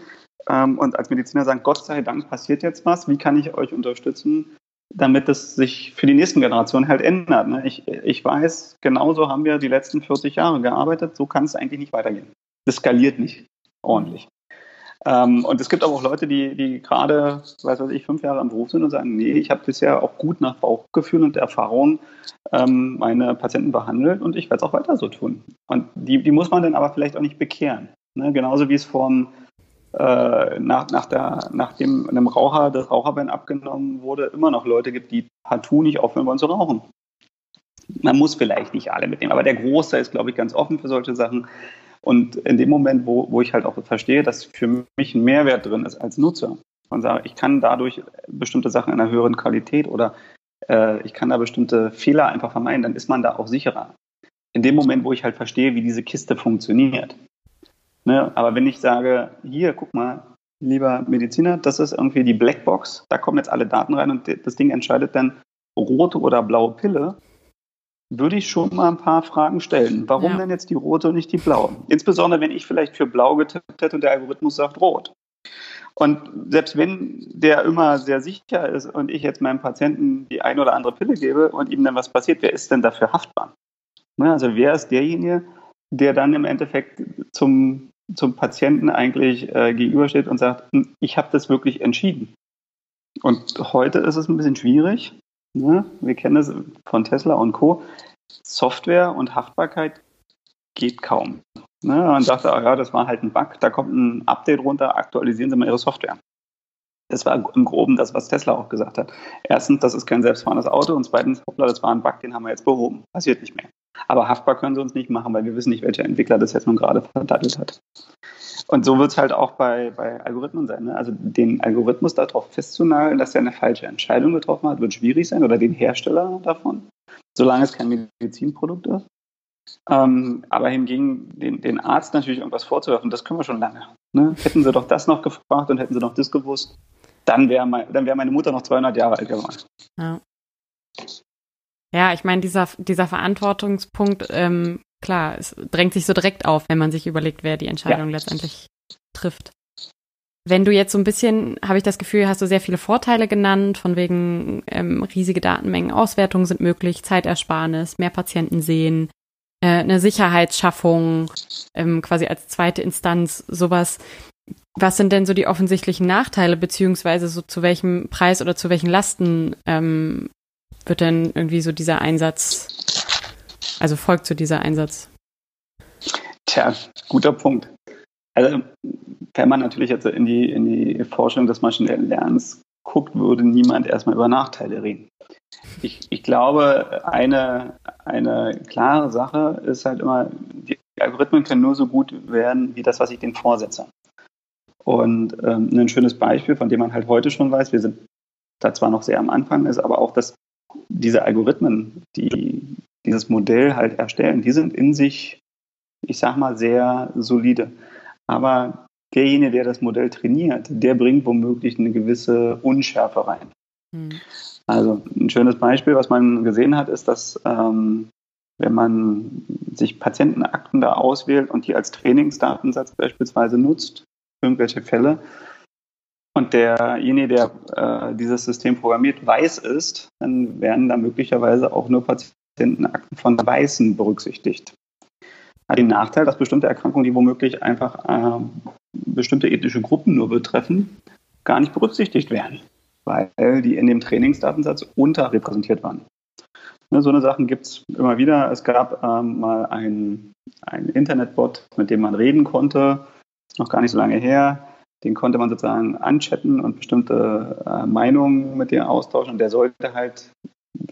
ähm, und als Mediziner sagen, Gott sei Dank passiert jetzt was, wie kann ich euch unterstützen, damit es sich für die nächsten Generationen halt ändert. Ne? Ich, ich weiß, genauso haben wir die letzten 40 Jahre gearbeitet, so kann es eigentlich nicht weitergehen. Das skaliert nicht ordentlich. Ähm, und es gibt aber auch Leute, die, die gerade, weiß was ich, fünf Jahre im Beruf sind und sagen, nee, ich habe bisher auch gut nach Bauchgefühl und Erfahrung ähm, meine Patienten behandelt und ich werde es auch weiter so tun. Und die, die muss man dann aber vielleicht auch nicht bekehren. Ne? Genauso wie es vom äh, nach, nach, der, nachdem einem Raucher das Raucherbein abgenommen wurde, immer noch Leute gibt, die partout nicht aufhören wollen zu rauchen. Man muss vielleicht nicht alle mitnehmen, aber der Großteil ist, glaube ich, ganz offen für solche Sachen. Und in dem Moment, wo, wo ich halt auch verstehe, dass für mich ein Mehrwert drin ist als Nutzer und sage, ich kann dadurch bestimmte Sachen in einer höheren Qualität oder äh, ich kann da bestimmte Fehler einfach vermeiden, dann ist man da auch sicherer. In dem Moment, wo ich halt verstehe, wie diese Kiste funktioniert. Ne? Aber wenn ich sage, hier, guck mal, lieber Mediziner, das ist irgendwie die Blackbox, da kommen jetzt alle Daten rein und das Ding entscheidet dann rote oder blaue Pille, würde ich schon mal ein paar Fragen stellen. Warum ja. denn jetzt die rote und nicht die blaue? Insbesondere, wenn ich vielleicht für blau getippt hätte und der Algorithmus sagt rot. Und selbst wenn der immer sehr sicher ist und ich jetzt meinem Patienten die eine oder andere Pille gebe und ihm dann was passiert, wer ist denn dafür haftbar? Ne, also wer ist derjenige, der dann im Endeffekt zum, zum Patienten eigentlich äh, gegenübersteht und sagt, hm, ich habe das wirklich entschieden. Und heute ist es ein bisschen schwierig. Ne? Wir kennen es von Tesla und Co. Software und Haftbarkeit geht kaum. Ne? Man sagt, ah, ja, das war halt ein Bug, da kommt ein Update runter, aktualisieren Sie mal Ihre Software. Das war im Groben das, was Tesla auch gesagt hat. Erstens, das ist kein selbstfahrendes Auto und zweitens, hoppla, das war ein Bug, den haben wir jetzt behoben. Passiert nicht mehr. Aber haftbar können sie uns nicht machen, weil wir wissen nicht, welcher Entwickler das jetzt nun gerade verdattelt hat. Und so wird es halt auch bei, bei Algorithmen sein. Ne? Also den Algorithmus darauf festzunageln, dass er eine falsche Entscheidung getroffen hat, wird schwierig sein oder den Hersteller davon, solange es kein Medizinprodukt ist. Ähm, aber hingegen den, den, Arzt natürlich irgendwas vorzuwerfen, das können wir schon lange. Ne? Hätten sie doch das noch gefragt und hätten sie noch das gewusst, dann wäre mein, wär meine Mutter noch 200 Jahre alt geworden. Ja. Ja, ich meine, dieser, dieser Verantwortungspunkt, ähm, klar, es drängt sich so direkt auf, wenn man sich überlegt, wer die Entscheidung ja. letztendlich trifft. Wenn du jetzt so ein bisschen, habe ich das Gefühl, hast du sehr viele Vorteile genannt, von wegen ähm, riesige Datenmengen, Auswertungen sind möglich, Zeitersparnis, mehr Patienten sehen, äh, eine Sicherheitsschaffung, ähm, quasi als zweite Instanz, sowas. Was sind denn so die offensichtlichen Nachteile, beziehungsweise so zu welchem Preis oder zu welchen Lasten ähm, wird denn irgendwie so dieser Einsatz, also folgt zu dieser Einsatz? Tja, guter Punkt. Also, wenn man natürlich jetzt in die, in die Forschung des maschinellen Lernens guckt, würde niemand erstmal über Nachteile reden. Ich, ich glaube, eine, eine klare Sache ist halt immer, die Algorithmen können nur so gut werden, wie das, was ich denen vorsetze. Und ähm, ein schönes Beispiel, von dem man halt heute schon weiß, wir sind da zwar noch sehr am Anfang, ist aber auch, dass diese Algorithmen, die dieses Modell halt erstellen, die sind in sich, ich sag mal, sehr solide. Aber derjenige, der das Modell trainiert, der bringt womöglich eine gewisse Unschärfe rein. Mhm. Also ein schönes Beispiel, was man gesehen hat, ist, dass ähm, wenn man sich Patientenakten da auswählt und die als Trainingsdatensatz beispielsweise nutzt, irgendwelche Fälle, und derjenige, der äh, dieses System programmiert, weiß ist, dann werden da möglicherweise auch nur Patientenakten von Weißen berücksichtigt. Hat den Nachteil, dass bestimmte Erkrankungen, die womöglich einfach äh, bestimmte ethnische Gruppen nur betreffen, gar nicht berücksichtigt werden, weil die in dem Trainingsdatensatz unterrepräsentiert waren. Ne, so eine Sachen gibt es immer wieder. Es gab ähm, mal einen Internetbot, mit dem man reden konnte, noch gar nicht so lange her den konnte man sozusagen anchatten und bestimmte äh, Meinungen mit dem austauschen. Und der sollte halt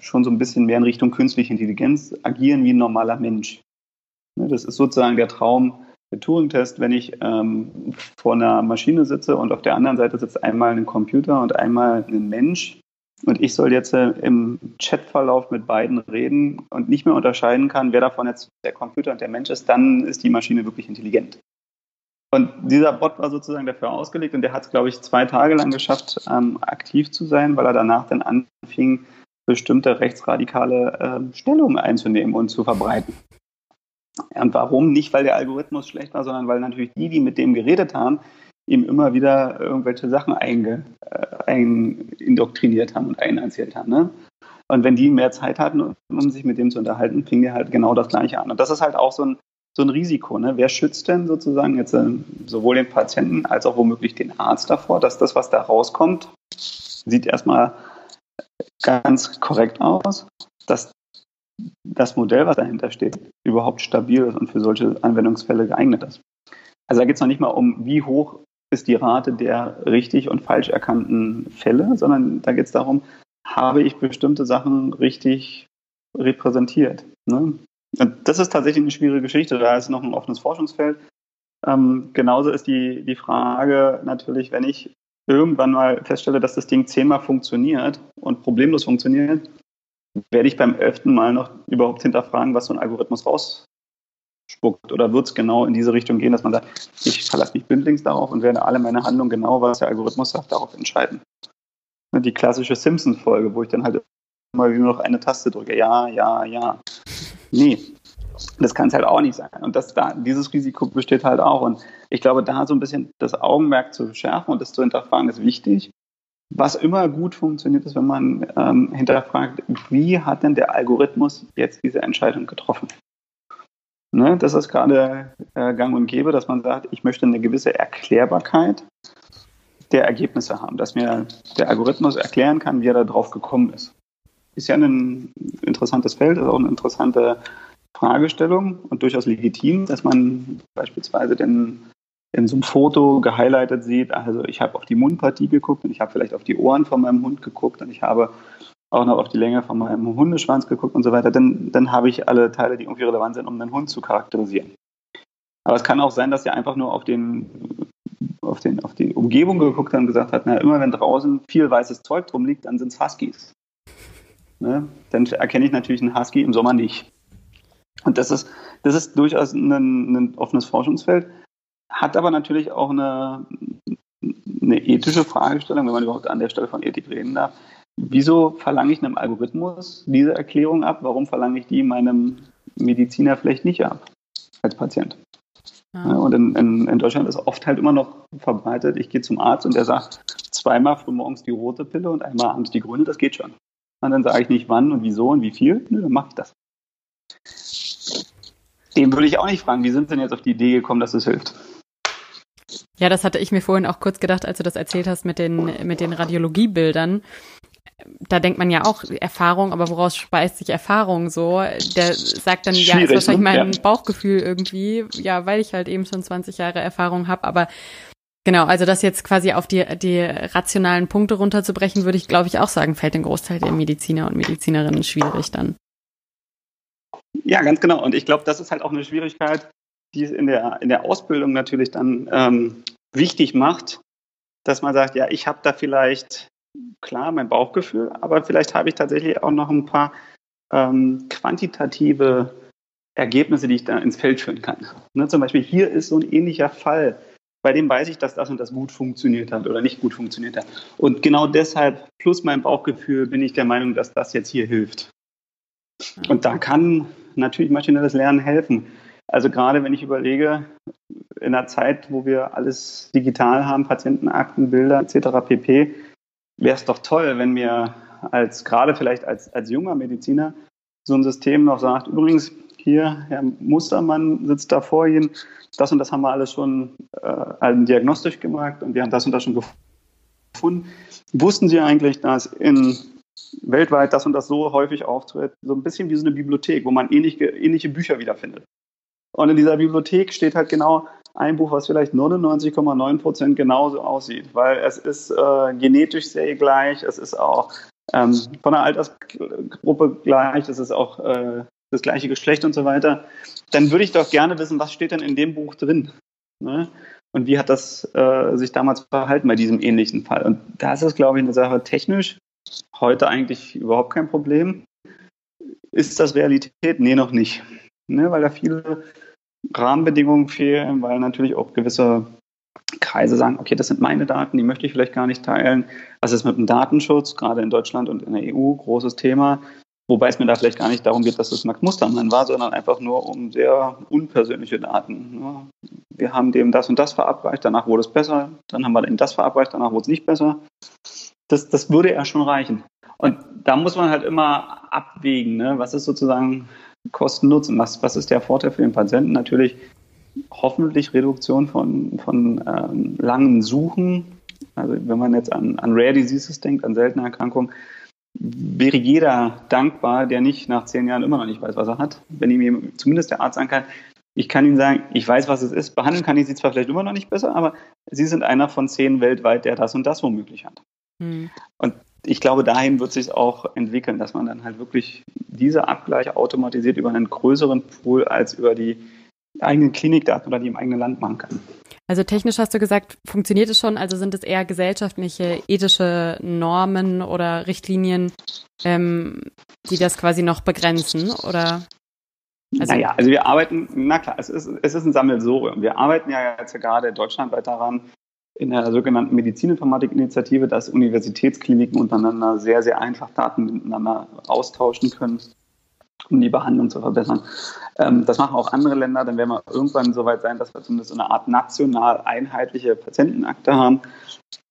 schon so ein bisschen mehr in Richtung künstliche Intelligenz agieren wie ein normaler Mensch. Ne, das ist sozusagen der Traum der Turing-Test, wenn ich ähm, vor einer Maschine sitze und auf der anderen Seite sitzt einmal ein Computer und einmal ein Mensch. Und ich soll jetzt äh, im Chatverlauf mit beiden reden und nicht mehr unterscheiden kann, wer davon jetzt der Computer und der Mensch ist, dann ist die Maschine wirklich intelligent. Und dieser Bot war sozusagen dafür ausgelegt und der hat es, glaube ich, zwei Tage lang geschafft, ähm, aktiv zu sein, weil er danach dann anfing, bestimmte rechtsradikale äh, Stellungen einzunehmen und zu verbreiten. Und warum? Nicht, weil der Algorithmus schlecht war, sondern weil natürlich die, die mit dem geredet haben, ihm immer wieder irgendwelche Sachen einge, äh, indoktriniert haben und einerzählt haben. Ne? Und wenn die mehr Zeit hatten, um sich mit dem zu unterhalten, fing der halt genau das Gleiche an. Und das ist halt auch so ein so ein Risiko. Ne? Wer schützt denn sozusagen jetzt äh, sowohl den Patienten als auch womöglich den Arzt davor, dass das, was da rauskommt, sieht erstmal ganz korrekt aus, dass das Modell, was dahinter steht, überhaupt stabil ist und für solche Anwendungsfälle geeignet ist. Also da geht es noch nicht mal um, wie hoch ist die Rate der richtig und falsch erkannten Fälle, sondern da geht es darum, habe ich bestimmte Sachen richtig repräsentiert. Ne? Das ist tatsächlich eine schwierige Geschichte. Da ist noch ein offenes Forschungsfeld. Ähm, genauso ist die, die Frage natürlich, wenn ich irgendwann mal feststelle, dass das Ding zehnmal funktioniert und problemlos funktioniert, werde ich beim elften Mal noch überhaupt hinterfragen, was so ein Algorithmus rausspuckt? Oder wird es genau in diese Richtung gehen, dass man sagt, ich verlasse mich blindlings darauf und werde alle meine Handlungen genau, was der Algorithmus sagt, darauf entscheiden? Die klassische Simpsons-Folge, wo ich dann halt immer nur noch eine Taste drücke. Ja, ja, ja. Nee, das kann es halt auch nicht sein. Und das, da, dieses Risiko besteht halt auch. Und ich glaube, da so ein bisschen das Augenmerk zu schärfen und das zu hinterfragen, ist wichtig. Was immer gut funktioniert, ist, wenn man ähm, hinterfragt, wie hat denn der Algorithmus jetzt diese Entscheidung getroffen? Ne, das ist gerade äh, gang und gäbe, dass man sagt, ich möchte eine gewisse Erklärbarkeit der Ergebnisse haben, dass mir der Algorithmus erklären kann, wie er da drauf gekommen ist. Ist ja ein interessantes Feld, ist auch eine interessante Fragestellung und durchaus legitim, dass man beispielsweise den, in so einem Foto gehighlightet sieht, also ich habe auf die Mundpartie geguckt und ich habe vielleicht auf die Ohren von meinem Hund geguckt und ich habe auch noch auf die Länge von meinem Hundeschwanz geguckt und so weiter, dann, dann habe ich alle Teile, die irgendwie relevant sind, um einen Hund zu charakterisieren. Aber es kann auch sein, dass er einfach nur auf den auf, den, auf die Umgebung geguckt hat und gesagt hat, na, immer wenn draußen viel weißes Zeug drum liegt, dann sind es Huskies. Ne? Dann erkenne ich natürlich einen Husky im Sommer nicht. Und das ist, das ist durchaus ein, ein offenes Forschungsfeld, hat aber natürlich auch eine, eine ethische Fragestellung, wenn man überhaupt an der Stelle von Ethik reden darf. Wieso verlange ich einem Algorithmus diese Erklärung ab? Warum verlange ich die meinem Mediziner vielleicht nicht ab als Patient? Ja. Und in, in, in, Deutschland ist oft halt immer noch verbreitet, ich gehe zum Arzt und der sagt zweimal früh morgens die rote Pille und einmal abends die grüne, das geht schon. Und dann sage ich nicht wann und wieso und wie viel, nö, dann mache ich das. Dem würde ich auch nicht fragen, wie sind Sie denn jetzt auf die Idee gekommen, dass es hilft? Ja, das hatte ich mir vorhin auch kurz gedacht, als du das erzählt hast mit den, mit den Radiologiebildern. Da denkt man ja auch Erfahrung, aber woraus speist sich Erfahrung so? Der sagt dann, ja, ist wahrscheinlich ne? mein ja. Bauchgefühl irgendwie, ja, weil ich halt eben schon 20 Jahre Erfahrung habe, aber Genau, also das jetzt quasi auf die, die rationalen Punkte runterzubrechen, würde ich, glaube ich, auch sagen, fällt den Großteil der Mediziner und Medizinerinnen schwierig dann. Ja, ganz genau. Und ich glaube, das ist halt auch eine Schwierigkeit, die es in der, in der Ausbildung natürlich dann ähm, wichtig macht, dass man sagt, ja, ich habe da vielleicht, klar, mein Bauchgefühl, aber vielleicht habe ich tatsächlich auch noch ein paar ähm, quantitative Ergebnisse, die ich da ins Feld führen kann. Ne, zum Beispiel hier ist so ein ähnlicher Fall, bei dem weiß ich, dass das und das gut funktioniert hat oder nicht gut funktioniert hat. Und genau deshalb, plus mein Bauchgefühl, bin ich der Meinung, dass das jetzt hier hilft. Und da kann natürlich maschinelles Lernen helfen. Also gerade wenn ich überlege, in einer Zeit, wo wir alles digital haben, Patientenakten, Bilder etc. pp, wäre es doch toll, wenn mir als gerade vielleicht als, als junger Mediziner so ein System noch sagt, übrigens, hier, Herr Mustermann sitzt da vor Ihnen, das und das haben wir alles schon äh, diagnostisch gemacht und wir haben das und das schon gefunden. Wussten Sie eigentlich, dass in weltweit das und das so häufig auftritt, so ein bisschen wie so eine Bibliothek, wo man ähnliche, ähnliche Bücher wiederfindet. Und in dieser Bibliothek steht halt genau ein Buch, was vielleicht 99,9 Prozent genauso aussieht, weil es ist äh, genetisch sehr gleich, es ist auch ähm, von der Altersgruppe gleich, es ist auch äh, das gleiche Geschlecht und so weiter. Dann würde ich doch gerne wissen, was steht denn in dem Buch drin? Ne? Und wie hat das äh, sich damals verhalten bei diesem ähnlichen Fall? Und das ist, glaube ich, eine Sache technisch heute eigentlich überhaupt kein Problem. Ist das Realität? Nee, noch nicht. Ne, weil da viele Rahmenbedingungen fehlen, weil natürlich auch gewisse Kreise sagen, okay, das sind meine Daten, die möchte ich vielleicht gar nicht teilen. Was ist mit dem Datenschutz, gerade in Deutschland und in der EU, großes Thema. Wobei es mir da vielleicht gar nicht darum geht, dass es Max Mustermann war, sondern einfach nur um sehr unpersönliche Daten. Ne. Wir haben dem das und das verabreicht, danach wurde es besser, dann haben wir dem das verabreicht, danach wurde es nicht besser das, das würde ja schon reichen. Und da muss man halt immer abwägen, ne? was ist sozusagen Kosten-Nutzen, was, was ist der Vorteil für den Patienten? Natürlich hoffentlich Reduktion von, von ähm, langen Suchen. Also wenn man jetzt an, an Rare Diseases denkt, an seltene Erkrankungen, wäre jeder dankbar, der nicht nach zehn Jahren immer noch nicht weiß, was er hat. Wenn ihm zumindest der Arzt sagen kann, ich kann Ihnen sagen, ich weiß, was es ist. Behandeln kann ich Sie zwar vielleicht immer noch nicht besser, aber Sie sind einer von zehn weltweit, der das und das womöglich hat. Mhm. Und ich glaube, dahin wird sich auch entwickeln, dass man dann halt wirklich diese Abgleiche automatisiert über einen größeren Pool als über die eigenen Klinikdaten oder die im eigenen Land machen kann. Also technisch hast du gesagt, funktioniert es schon? Also sind es eher gesellschaftliche, ethische Normen oder Richtlinien, ähm, die das quasi noch begrenzen? Oder? Also naja, also wir arbeiten, na klar, es ist, es ist ein Sammelsurium. Wir arbeiten ja jetzt gerade deutschlandweit daran, in der sogenannten Medizininformatik-Initiative, dass Universitätskliniken untereinander sehr, sehr einfach Daten miteinander austauschen können, um die Behandlung zu verbessern. Ähm, das machen auch andere Länder, dann werden wir irgendwann so weit sein, dass wir zumindest so eine Art national einheitliche Patientenakte haben,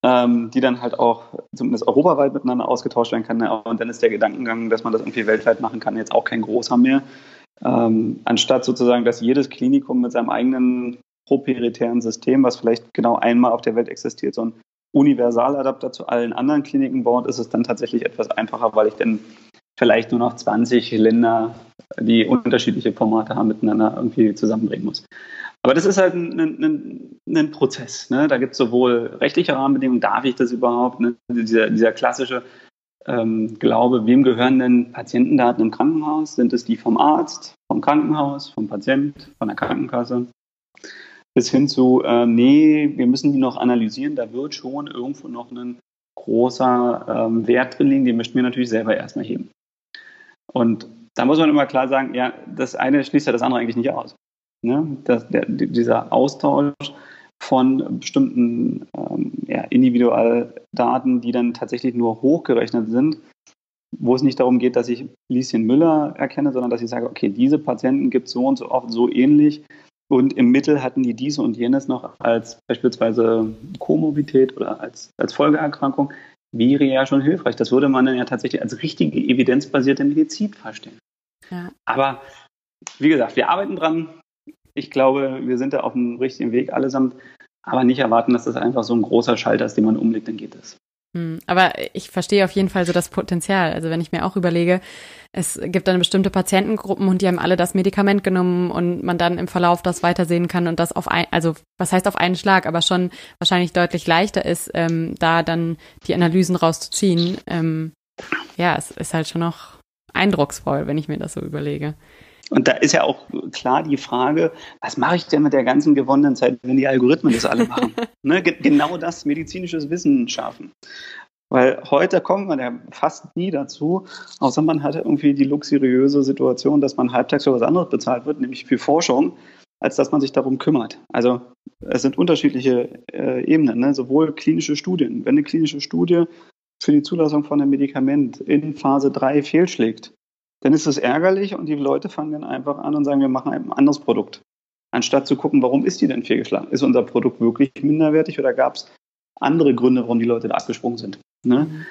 ähm, die dann halt auch zumindest europaweit miteinander ausgetauscht werden kann. Und dann ist der Gedankengang, dass man das irgendwie weltweit machen kann, jetzt auch kein großer mehr. Ähm, anstatt sozusagen, dass jedes Klinikum mit seinem eigenen proprietären System, was vielleicht genau einmal auf der Welt existiert, so ein Universaladapter zu allen anderen Kliniken baut, ist es dann tatsächlich etwas einfacher, weil ich dann vielleicht nur noch 20 Länder, die unterschiedliche Formate haben, miteinander irgendwie zusammenbringen muss. Aber das ist halt ein, ein, ein Prozess. Ne? Da gibt es sowohl rechtliche Rahmenbedingungen, darf ich das überhaupt? Ne? Dieser, dieser klassische ähm, Glaube, wem gehören denn Patientendaten im Krankenhaus? Sind es die vom Arzt, vom Krankenhaus, vom Patient, von der Krankenkasse? Bis hin zu, äh, nee, wir müssen die noch analysieren, da wird schon irgendwo noch ein großer ähm, Wert drin liegen, den möchten wir natürlich selber erstmal heben. Und da muss man immer klar sagen, ja, das eine schließt ja das andere eigentlich nicht aus. Ne? Das, der, dieser Austausch von bestimmten ähm, ja, Individualdaten, die dann tatsächlich nur hochgerechnet sind, wo es nicht darum geht, dass ich Lieschen Müller erkenne, sondern dass ich sage, okay, diese Patienten gibt es so und so oft so ähnlich und im Mittel hatten die diese und jenes noch als beispielsweise Komorbidität oder als, als Folgeerkrankung, wäre ja schon hilfreich. Das würde man dann ja tatsächlich als richtige evidenzbasierte Medizin verstehen. Ja. Aber wie gesagt, wir arbeiten dran. Ich glaube, wir sind da auf dem richtigen Weg allesamt, aber nicht erwarten, dass das einfach so ein großer Schalter ist, den man umlegt, dann geht es. Hm, aber ich verstehe auf jeden Fall so das Potenzial. Also wenn ich mir auch überlege, es gibt dann bestimmte Patientengruppen und die haben alle das Medikament genommen und man dann im Verlauf das weitersehen kann und das auf ein, also was heißt auf einen Schlag, aber schon wahrscheinlich deutlich leichter ist, ähm, da dann die Analysen rauszuziehen. Ähm, ja, es ist halt schon noch eindrucksvoll, wenn ich mir das so überlege. Und da ist ja auch klar die Frage, was mache ich denn mit der ganzen gewonnenen Zeit, wenn die Algorithmen das alle machen? [LAUGHS] ne, genau das medizinisches Wissen schaffen. Weil heute kommt man ja fast nie dazu, außer man hat irgendwie die luxuriöse Situation, dass man halbtags für was anderes bezahlt wird, nämlich für Forschung, als dass man sich darum kümmert. Also es sind unterschiedliche äh, Ebenen, ne? sowohl klinische Studien. Wenn eine klinische Studie für die Zulassung von einem Medikament in Phase 3 fehlschlägt, dann ist es ärgerlich und die Leute fangen dann einfach an und sagen, wir machen ein anderes Produkt. Anstatt zu gucken, warum ist die denn fehlgeschlagen? Ist unser Produkt wirklich minderwertig oder gab es andere Gründe, warum die Leute da abgesprungen sind? Ne? Mhm.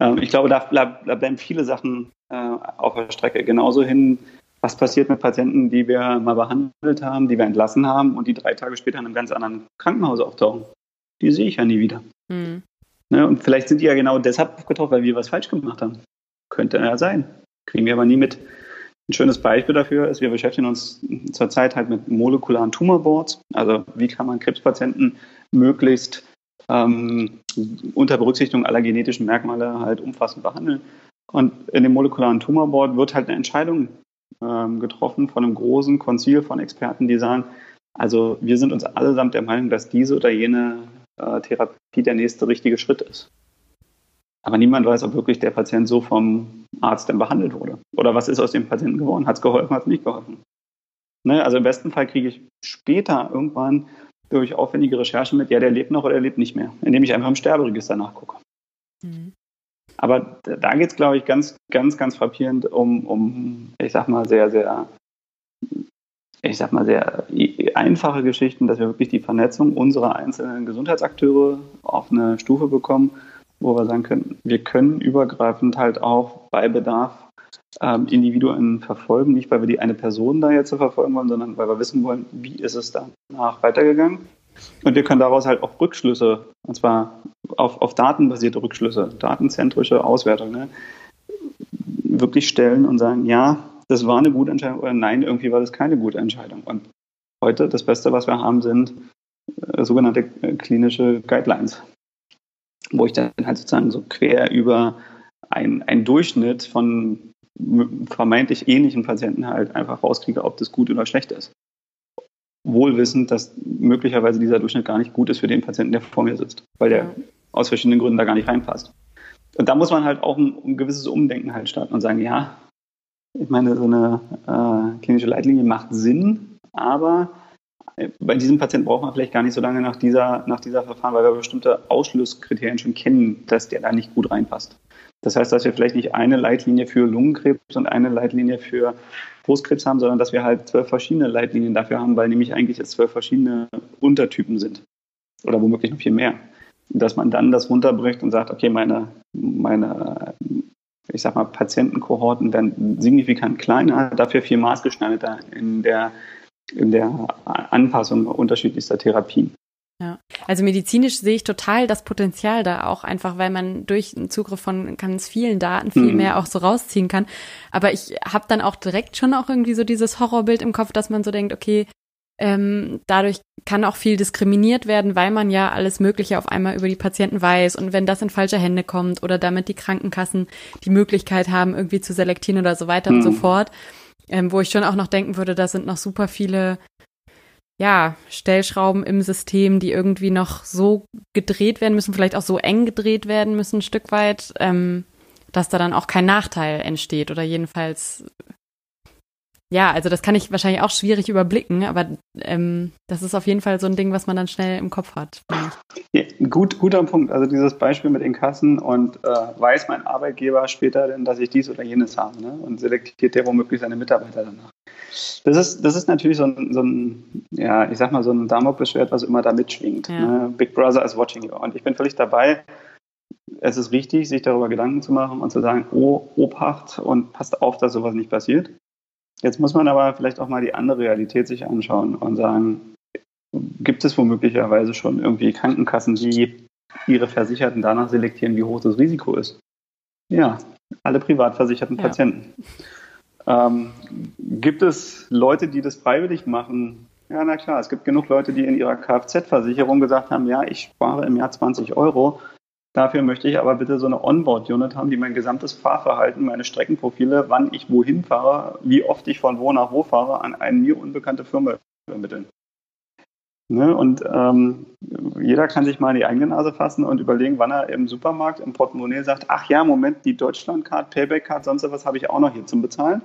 Ähm, ich glaube, da, da, bleiben viele Sachen äh, auf der Strecke. Genauso hin, was passiert mit Patienten, die wir mal behandelt haben, die wir entlassen haben und die drei Tage später in einem ganz anderen Krankenhaus auftauchen. Die sehe ich ja nie wieder. Mhm. Ne? Und vielleicht sind die ja genau deshalb aufgetaucht, weil wir was falsch gemacht haben. Könnte ja sein. Kriegen wir aber nie mit. Ein schönes Beispiel dafür ist, wir beschäftigen uns zurzeit halt mit molekularen Tumorboards. Also wie kann man Krebspatienten möglichst ähm, unter Berücksichtigung aller genetischen Merkmale halt umfassend behandeln. Und in dem molekularen Tumorboard wird halt eine Entscheidung ähm, getroffen von einem großen Konzil von Experten, die sagen, also wir sind uns allesamt der Meinung, dass diese oder jene äh, Therapie der nächste richtige Schritt ist. Aber niemand weiß, ob wirklich der Patient so vom Arzt denn behandelt wurde. Oder was ist aus dem Patienten geworden? Hat es geholfen, hat es nicht geholfen? Ne? Also im besten Fall kriege ich später irgendwann durch aufwendige Recherchen mit, ja, der lebt noch oder der lebt nicht mehr, indem ich einfach im Sterberegister nachgucke. Mhm. Aber da geht es, glaube ich, ganz, ganz, ganz frappierend um, um, ich sag mal, sehr, sehr, ich sag mal, sehr einfache Geschichten, dass wir wirklich die Vernetzung unserer einzelnen Gesundheitsakteure auf eine Stufe bekommen, wo wir sagen können, wir können übergreifend halt auch bei Bedarf ähm, Individuen verfolgen, nicht weil wir die eine Person da jetzt verfolgen wollen, sondern weil wir wissen wollen, wie ist es danach weitergegangen. Und wir können daraus halt auch Rückschlüsse, und zwar auf, auf datenbasierte Rückschlüsse, datenzentrische Auswertung, ne, wirklich stellen und sagen, ja, das war eine gute Entscheidung oder nein, irgendwie war das keine gute Entscheidung. Und heute das Beste, was wir haben, sind äh, sogenannte äh, klinische Guidelines wo ich dann halt sozusagen so quer über einen Durchschnitt von vermeintlich ähnlichen Patienten halt einfach rauskriege, ob das gut oder schlecht ist. wohlwissend, dass möglicherweise dieser Durchschnitt gar nicht gut ist für den Patienten, der vor mir sitzt, weil der aus verschiedenen Gründen da gar nicht reinpasst. Und da muss man halt auch ein, ein gewisses Umdenken halt starten und sagen, ja, ich meine, so eine äh, klinische Leitlinie macht Sinn, aber bei diesem Patienten braucht man vielleicht gar nicht so lange nach dieser, nach dieser Verfahren, weil wir bestimmte Ausschlusskriterien schon kennen, dass der da nicht gut reinpasst. Das heißt, dass wir vielleicht nicht eine Leitlinie für Lungenkrebs und eine Leitlinie für Brustkrebs haben, sondern dass wir halt zwölf verschiedene Leitlinien dafür haben, weil nämlich eigentlich es zwölf verschiedene Untertypen sind. Oder womöglich noch viel mehr. Dass man dann das runterbricht und sagt, okay, meine, meine ich sag mal, Patientenkohorten werden signifikant kleiner, dafür viel maßgeschneiderter in der in der Anpassung unterschiedlichster Therapien. Ja, also medizinisch sehe ich total das Potenzial da auch einfach, weil man durch einen Zugriff von ganz vielen Daten viel mhm. mehr auch so rausziehen kann. Aber ich habe dann auch direkt schon auch irgendwie so dieses Horrorbild im Kopf, dass man so denkt, okay, ähm, dadurch kann auch viel diskriminiert werden, weil man ja alles Mögliche auf einmal über die Patienten weiß. Und wenn das in falsche Hände kommt oder damit die Krankenkassen die Möglichkeit haben, irgendwie zu selektieren oder so weiter mhm. und so fort, ähm, wo ich schon auch noch denken würde, da sind noch super viele ja, Stellschrauben im System, die irgendwie noch so gedreht werden müssen, vielleicht auch so eng gedreht werden müssen, ein Stück weit, ähm, dass da dann auch kein Nachteil entsteht oder jedenfalls ja, also das kann ich wahrscheinlich auch schwierig überblicken, aber ähm, das ist auf jeden Fall so ein Ding, was man dann schnell im Kopf hat. Ja, gut, guter Punkt. Also dieses Beispiel mit den Kassen und äh, weiß mein Arbeitgeber später denn, dass ich dies oder jenes habe ne? und selektiert der womöglich seine Mitarbeiter danach. Das ist, das ist natürlich so ein, so ein ja, ich sag mal, so ein Damoklesschwert, was immer da mitschwingt. Ja. Ne? Big Brother is watching you. Und ich bin völlig dabei. Es ist richtig, sich darüber Gedanken zu machen und zu sagen, oh, Obacht und passt auf, dass sowas nicht passiert. Jetzt muss man aber vielleicht auch mal die andere Realität sich anschauen und sagen, gibt es womöglicherweise schon irgendwie Krankenkassen, die ihre Versicherten danach selektieren, wie hoch das Risiko ist? Ja, alle privat versicherten ja. Patienten. Ähm, gibt es Leute, die das freiwillig machen? Ja, na klar, es gibt genug Leute, die in ihrer Kfz-Versicherung gesagt haben, ja, ich spare im Jahr 20 Euro Dafür möchte ich aber bitte so eine Onboard-Unit haben, die mein gesamtes Fahrverhalten, meine Streckenprofile, wann ich wohin fahre, wie oft ich von wo nach wo fahre, an eine mir unbekannte Firma übermitteln. Ne? Und ähm, jeder kann sich mal in die eigene Nase fassen und überlegen, wann er im Supermarkt im Portemonnaie sagt, ach ja, Moment, die Deutschlandcard, Payback-Card, sonst was habe ich auch noch hier zum Bezahlen.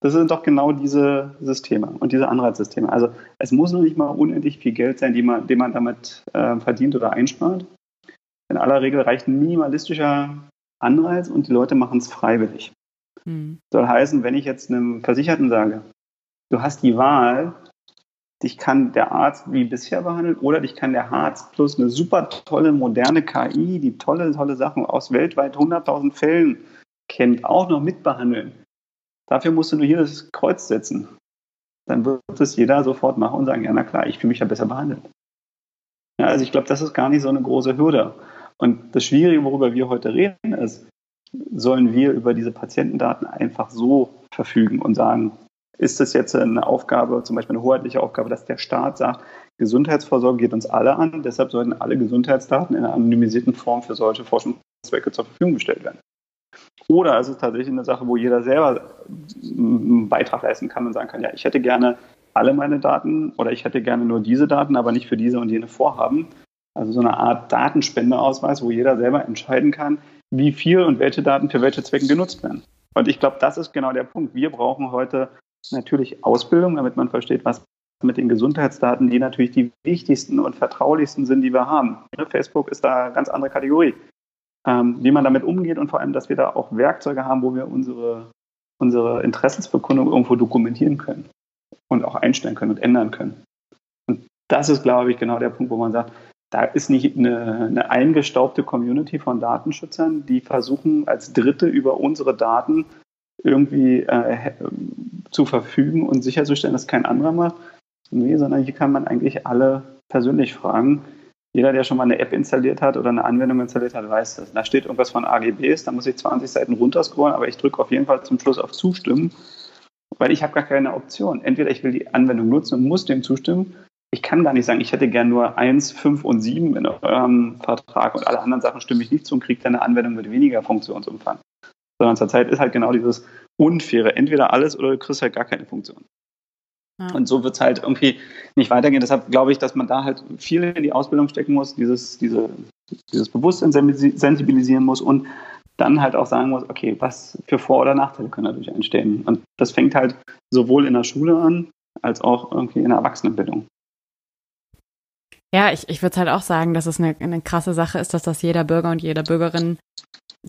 Das sind doch genau diese Systeme und diese Anreizsysteme. Also es muss noch nicht mal unendlich viel Geld sein, man, den man damit äh, verdient oder einspart, in aller Regel reicht ein minimalistischer Anreiz und die Leute machen es freiwillig. Mhm. Soll heißen, wenn ich jetzt einem Versicherten sage, du hast die Wahl, dich kann der Arzt wie bisher behandeln oder dich kann der Arzt plus eine super tolle moderne KI, die tolle, tolle Sachen aus weltweit 100.000 Fällen kennt, auch noch mitbehandeln. Dafür musst du nur hier das Kreuz setzen. Dann wird es jeder sofort machen und sagen, ja, na klar, ich fühle mich ja besser behandelt. Ja, also ich glaube, das ist gar nicht so eine große Hürde. Und das Schwierige, worüber wir heute reden, ist, sollen wir über diese Patientendaten einfach so verfügen und sagen, ist das jetzt eine Aufgabe, zum Beispiel eine hoheitliche Aufgabe, dass der Staat sagt, Gesundheitsvorsorge geht uns alle an, deshalb sollten alle Gesundheitsdaten in einer anonymisierten Form für solche Forschungszwecke zur Verfügung gestellt werden. Oder ist es tatsächlich eine Sache, wo jeder selber einen Beitrag leisten kann und sagen kann, ja, ich hätte gerne alle meine Daten oder ich hätte gerne nur diese Daten, aber nicht für diese und jene Vorhaben. Also so eine Art Datenspendeausweis, wo jeder selber entscheiden kann, wie viel und welche Daten für welche Zwecke genutzt werden. Und ich glaube, das ist genau der Punkt. Wir brauchen heute natürlich Ausbildung, damit man versteht, was mit den Gesundheitsdaten, die natürlich die wichtigsten und vertraulichsten sind, die wir haben. Facebook ist da eine ganz andere Kategorie. Ähm, wie man damit umgeht und vor allem, dass wir da auch Werkzeuge haben, wo wir unsere, unsere Interessensbekundung irgendwo dokumentieren können und auch einstellen können und ändern können. Und das ist, glaube ich, genau der Punkt, wo man sagt, da ist nicht eine, eine eingestaubte Community von Datenschützern, die versuchen, als Dritte über unsere Daten irgendwie äh, zu verfügen und sicherzustellen, dass kein anderer macht. Nee, sondern hier kann man eigentlich alle persönlich fragen. Jeder, der schon mal eine App installiert hat oder eine Anwendung installiert hat, weiß das. Da steht irgendwas von AGBs, da muss ich 20 Seiten runterscrollen, aber ich drücke auf jeden Fall zum Schluss auf Zustimmen, weil ich habe gar keine Option. Entweder ich will die Anwendung nutzen und muss dem zustimmen ich kann gar nicht sagen, ich hätte gern nur eins, fünf und sieben in eurem Vertrag und alle anderen Sachen stimme ich nicht zu und kriege dann eine Anwendung mit weniger Funktionsumfang. Sondern zurzeit ist halt genau dieses Unfaire. Entweder alles oder du kriegst halt gar keine Funktion. Ja. Und so wird es halt irgendwie nicht weitergehen. Deshalb glaube ich, dass man da halt viel in die Ausbildung stecken muss, dieses, diese, dieses Bewusstsein sensibilisieren muss und dann halt auch sagen muss, okay, was für Vor- oder Nachteile können dadurch entstehen. Und das fängt halt sowohl in der Schule an, als auch irgendwie in der Erwachsenenbildung. Ja, ich, ich würde halt auch sagen, dass es eine, eine krasse Sache ist, dass das jeder Bürger und jede Bürgerin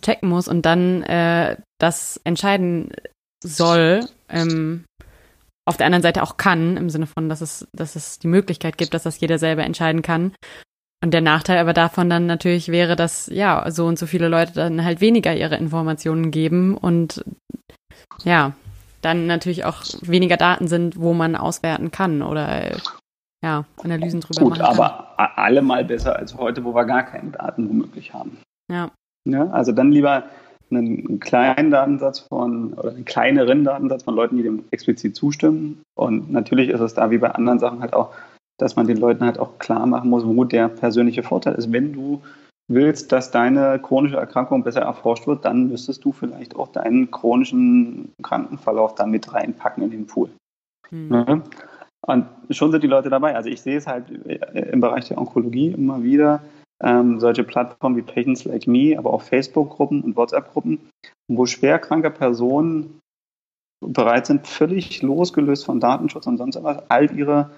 checken muss und dann äh, das entscheiden soll, ähm, auf der anderen Seite auch kann, im Sinne von, dass es, dass es die Möglichkeit gibt, dass das jeder selber entscheiden kann. Und der Nachteil aber davon dann natürlich wäre, dass ja, so und so viele Leute dann halt weniger ihre Informationen geben und ja, dann natürlich auch weniger Daten sind, wo man auswerten kann oder ja, Analysen drüber Gut, machen kann. aber allemal besser als heute, wo wir gar keine Daten womöglich haben. Ja. ja. Also dann lieber einen kleinen Datensatz von oder einen kleineren Datensatz von Leuten, die dem explizit zustimmen. Und natürlich ist es da wie bei anderen Sachen halt auch, dass man den Leuten halt auch klar machen muss, wo der persönliche Vorteil ist. Wenn du willst, dass deine chronische Erkrankung besser erforscht wird, dann müsstest du vielleicht auch deinen chronischen Krankenverlauf da mit reinpacken in den Pool. Mhm. Ja? Und schon sind die Leute dabei. Also ich sehe es halt im Bereich der Onkologie immer wieder, ähm, solche Plattformen wie Patients Like Me, aber auch Facebook-Gruppen und WhatsApp-Gruppen, wo schwerkranke Personen bereit sind, völlig losgelöst von Datenschutz und sonst was, all ihre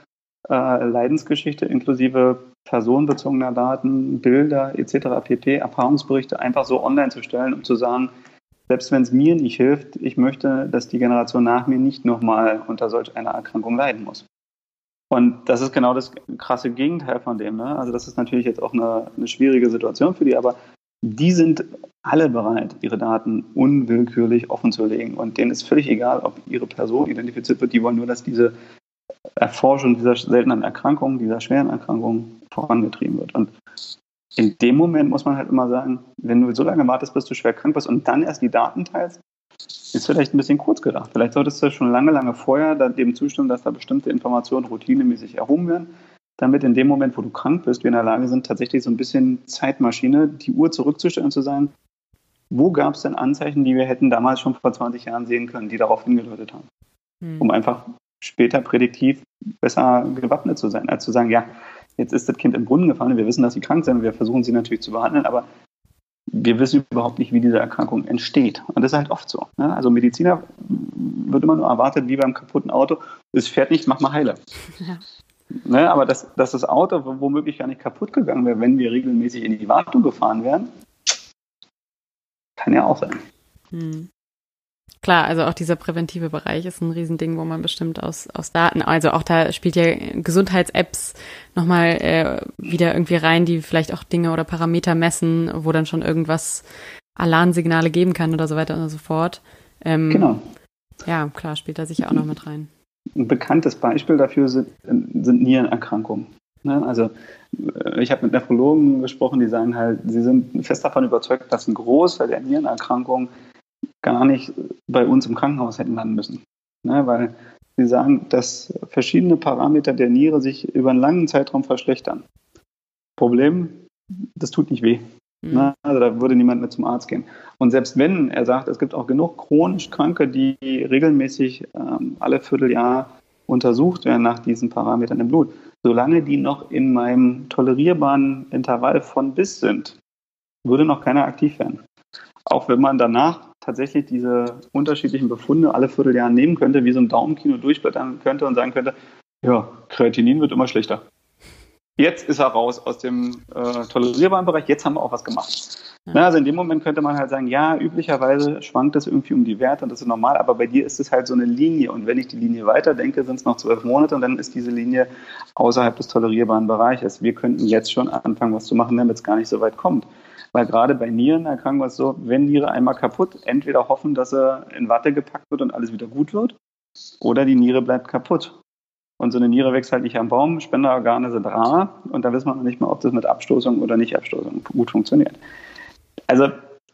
äh, Leidensgeschichte inklusive personenbezogener Daten, Bilder etc. pp, Erfahrungsberichte einfach so online zu stellen, um zu sagen, selbst wenn es mir nicht hilft, ich möchte, dass die Generation nach mir nicht nochmal unter solch einer Erkrankung leiden muss. Und das ist genau das krasse Gegenteil von dem. Ne? Also das ist natürlich jetzt auch eine, eine schwierige Situation für die, aber die sind alle bereit, ihre Daten unwillkürlich offen zu legen. Und denen ist völlig egal, ob ihre Person identifiziert wird. Die wollen nur, dass diese Erforschung dieser seltenen Erkrankung, dieser schweren Erkrankung vorangetrieben wird. Und in dem Moment muss man halt immer sagen, wenn du so lange wartest, bis du schwer krank bist und dann erst die Daten teilst, ist vielleicht ein bisschen kurz gedacht. Vielleicht solltest du schon lange, lange vorher dem zustimmen, dass da bestimmte Informationen routinemäßig erhoben werden, damit in dem Moment, wo du krank bist, wir in der Lage sind, tatsächlich so ein bisschen Zeitmaschine, die Uhr zurückzustellen zu sagen, wo gab es denn Anzeichen, die wir hätten damals schon vor 20 Jahren sehen können, die darauf hingedeutet haben, hm. um einfach später prädiktiv besser gewappnet zu sein, als zu sagen, ja, jetzt ist das Kind im Brunnen gefallen, wir wissen, dass sie krank sind, wir versuchen sie natürlich zu behandeln, aber wir wissen überhaupt nicht, wie diese Erkrankung entsteht. Und das ist halt oft so. Ne? Also Mediziner wird immer nur erwartet, wie beim kaputten Auto, es fährt nicht, mach mal heile. Ja. Ne? Aber dass, dass das Auto womöglich gar nicht kaputt gegangen wäre, wenn wir regelmäßig in die Wartung gefahren wären, kann ja auch sein. Hm. Klar, also auch dieser präventive Bereich ist ein Riesending, wo man bestimmt aus, aus Daten, also auch da spielt ja Gesundheits-Apps nochmal äh, wieder irgendwie rein, die vielleicht auch Dinge oder Parameter messen, wo dann schon irgendwas Alarmsignale geben kann oder so weiter und so fort. Ähm, genau. Ja, klar, spielt da sicher auch noch mit rein. Ein bekanntes Beispiel dafür sind, sind Nierenerkrankungen. Ne? Also äh, ich habe mit Nephrologen gesprochen, die sagen halt, sie sind fest davon überzeugt, dass ein Großteil der Nierenerkrankungen gar nicht bei uns im Krankenhaus hätten landen müssen. Ne, weil sie sagen, dass verschiedene Parameter der Niere sich über einen langen Zeitraum verschlechtern. Problem, das tut nicht weh. Mhm. Ne, also da würde niemand mehr zum Arzt gehen. Und selbst wenn er sagt, es gibt auch genug chronisch Kranke, die regelmäßig ähm, alle Vierteljahr untersucht werden nach diesen Parametern im Blut, solange die noch in meinem tolerierbaren Intervall von bis sind, würde noch keiner aktiv werden. Auch wenn man danach tatsächlich diese unterschiedlichen Befunde alle Vierteljahr nehmen könnte, wie so ein Daumenkino durchblättern könnte und sagen könnte, ja, Kreatinin wird immer schlechter. Jetzt ist er raus aus dem äh, tolerierbaren Bereich, jetzt haben wir auch was gemacht. Ja. Na, also in dem Moment könnte man halt sagen, ja, üblicherweise schwankt es irgendwie um die Werte und das ist normal, aber bei dir ist es halt so eine Linie und wenn ich die Linie weiterdenke, sind es noch zwölf Monate und dann ist diese Linie außerhalb des tolerierbaren Bereiches. Wir könnten jetzt schon anfangen, was zu machen, damit es gar nicht so weit kommt. Weil gerade bei Nierenerkrankungen ist es so, wenn Niere einmal kaputt, entweder hoffen, dass er in Watte gepackt wird und alles wieder gut wird, oder die Niere bleibt kaputt. Und so eine Niere wächst halt nicht am Baum, Spenderorgane sind rar und da wissen wir noch nicht mal, ob das mit Abstoßung oder Nicht-Abstoßung gut funktioniert. Also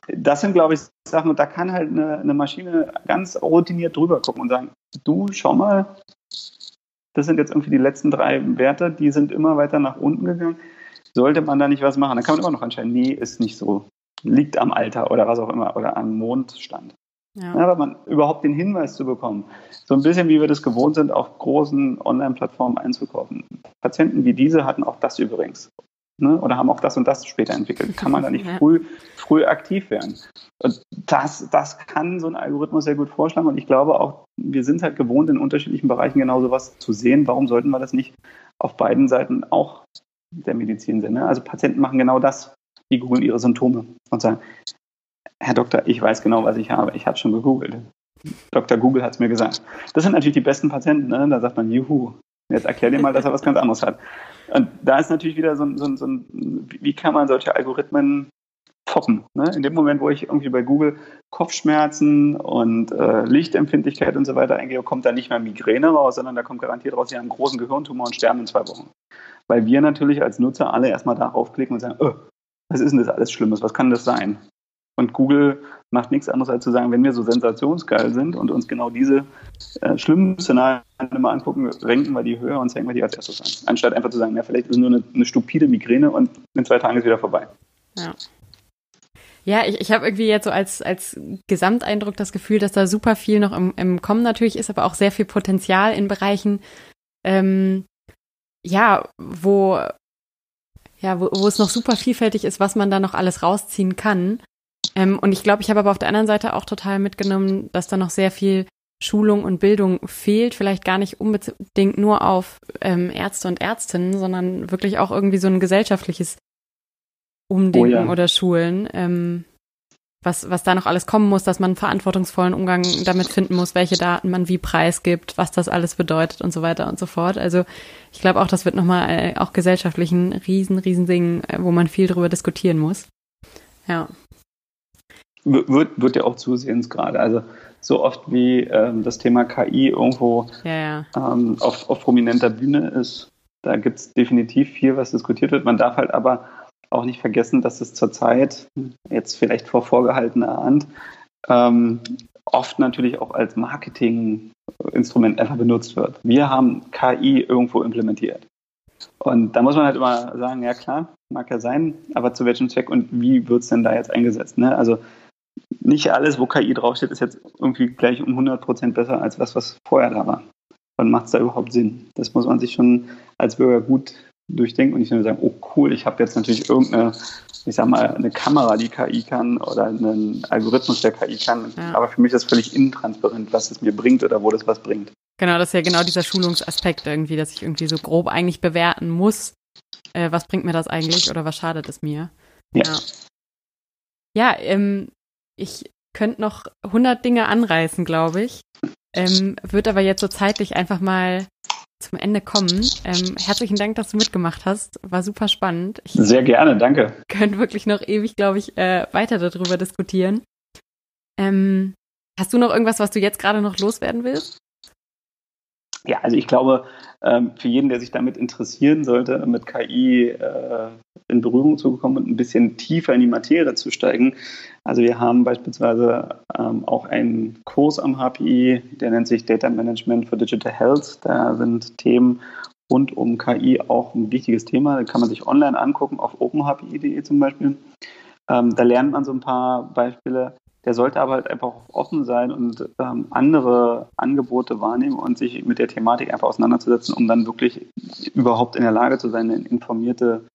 das sind, glaube ich, Sachen, und da kann halt eine, eine Maschine ganz routiniert drüber gucken und sagen, du, schau mal, das sind jetzt irgendwie die letzten drei Werte, die sind immer weiter nach unten gegangen sollte man da nicht was machen? Dann kann man immer noch entscheiden, nee, ist nicht so. Liegt am Alter oder was auch immer oder am Mondstand. Ja. aber man überhaupt den Hinweis zu bekommen. So ein bisschen wie wir das gewohnt sind, auf großen Online-Plattformen einzukaufen. Patienten wie diese hatten auch das übrigens. Ne? Oder haben auch das und das später entwickelt. Kann man da nicht [LAUGHS] ja. früh, früh aktiv werden? Und das, das kann so ein Algorithmus sehr gut vorschlagen. Und ich glaube auch, wir sind halt gewohnt, in unterschiedlichen Bereichen genau sowas zu sehen. Warum sollten wir das nicht auf beiden Seiten auch der Medizin sehen? Ne? Also Patienten machen genau das. Die googeln ihre Symptome und sagen, Herr Doktor, ich weiß genau, was ich habe. Ich habe schon gegoogelt. Dr. Google hat es mir gesagt. Das sind natürlich die besten Patienten. Ne? Da sagt man, juhu, jetzt erklär dir mal, dass er was ganz anderes hat. Und da ist natürlich wieder so ein, so ein, so ein wie kann man solche Algorithmen toppen? Ne? In dem Moment, wo ich irgendwie bei Google Kopfschmerzen und äh, Lichtempfindlichkeit und so weiter eingehe, kommt da nicht mehr Migräne raus, sondern da kommt garantiert raus, Sie haben einen großen Gehirntumor und sterben in zwei Wochen. Weil wir natürlich als Nutzer alle erstmal darauf klicken und sagen, oh, was ist denn das alles Schlimmes? Was kann das sein? Und Google macht nichts anderes als zu sagen, wenn wir so sensationsgeil sind und uns genau diese äh, schlimmen Szenarien mal angucken, renken wir die höher und zeigen wir die als erstes an. Anstatt einfach zu sagen, ja, vielleicht ist es nur eine, eine stupide Migräne und in zwei Tagen ist wieder vorbei. Ja. Ja, ich, ich habe irgendwie jetzt so als, als Gesamteindruck das Gefühl, dass da super viel noch im, im Kommen natürlich ist, aber auch sehr viel Potenzial in Bereichen, ähm, ja, wo, ja, wo, wo es noch super vielfältig ist, was man da noch alles rausziehen kann. Ähm, und ich glaube, ich habe aber auf der anderen Seite auch total mitgenommen, dass da noch sehr viel Schulung und Bildung fehlt, vielleicht gar nicht unbedingt nur auf ähm, Ärzte und Ärztinnen, sondern wirklich auch irgendwie so ein gesellschaftliches Umdenken oh ja. oder Schulen, ähm, was, was da noch alles kommen muss, dass man einen verantwortungsvollen Umgang damit finden muss, welche Daten man wie preisgibt, was das alles bedeutet und so weiter und so fort. Also ich glaube auch, das wird nochmal äh, auch gesellschaftlich ein riesen, riesen Ding, äh, wo man viel drüber diskutieren muss. Ja wird, wird ja auch zusehends gerade. Also so oft wie ähm, das Thema KI irgendwo ja, ja. Ähm, auf, auf prominenter Bühne ist, da gibt es definitiv viel, was diskutiert wird. Man darf halt aber auch nicht vergessen, dass es zurzeit, jetzt vielleicht vor vorgehaltener Hand, ähm, oft natürlich auch als Marketinginstrument einfach benutzt wird. Wir haben KI irgendwo implementiert. Und da muss man halt immer sagen, ja klar, mag ja sein, aber zu welchem Zweck und wie wird es denn da jetzt eingesetzt? Ne? Also nicht alles, wo KI draufsteht, ist jetzt irgendwie gleich um 100 Prozent besser als das, was vorher da war. Wann macht es da überhaupt Sinn? Das muss man sich schon als Bürger gut durchdenken und nicht nur sagen, oh cool, ich habe jetzt natürlich irgendeine, ich sag mal, eine Kamera, die KI kann oder einen Algorithmus, der KI kann. Ja. Aber für mich ist das völlig intransparent, was es mir bringt oder wo das was bringt. Genau, das ist ja genau dieser Schulungsaspekt irgendwie, dass ich irgendwie so grob eigentlich bewerten muss, äh, was bringt mir das eigentlich oder was schadet es mir. Ja. Ja, ja ähm, ich könnte noch 100 Dinge anreißen, glaube ich. Ähm, wird aber jetzt so zeitlich einfach mal zum Ende kommen. Ähm, herzlichen Dank, dass du mitgemacht hast. War super spannend. Ich Sehr gerne, danke. Können wirklich noch ewig, glaube ich, äh, weiter darüber diskutieren. Ähm, hast du noch irgendwas, was du jetzt gerade noch loswerden willst? Ja, also ich glaube, ähm, für jeden, der sich damit interessieren sollte, mit KI äh, in Berührung zu kommen und ein bisschen tiefer in die Materie zu steigen. Also wir haben beispielsweise ähm, auch einen Kurs am HPI, der nennt sich Data Management for Digital Health. Da sind Themen rund um KI auch ein wichtiges Thema. Da kann man sich online angucken, auf openhpi.de zum Beispiel. Ähm, da lernt man so ein paar Beispiele der sollte aber halt einfach offen sein und ähm, andere Angebote wahrnehmen und sich mit der Thematik einfach auseinanderzusetzen, um dann wirklich überhaupt in der Lage zu sein, eine informierte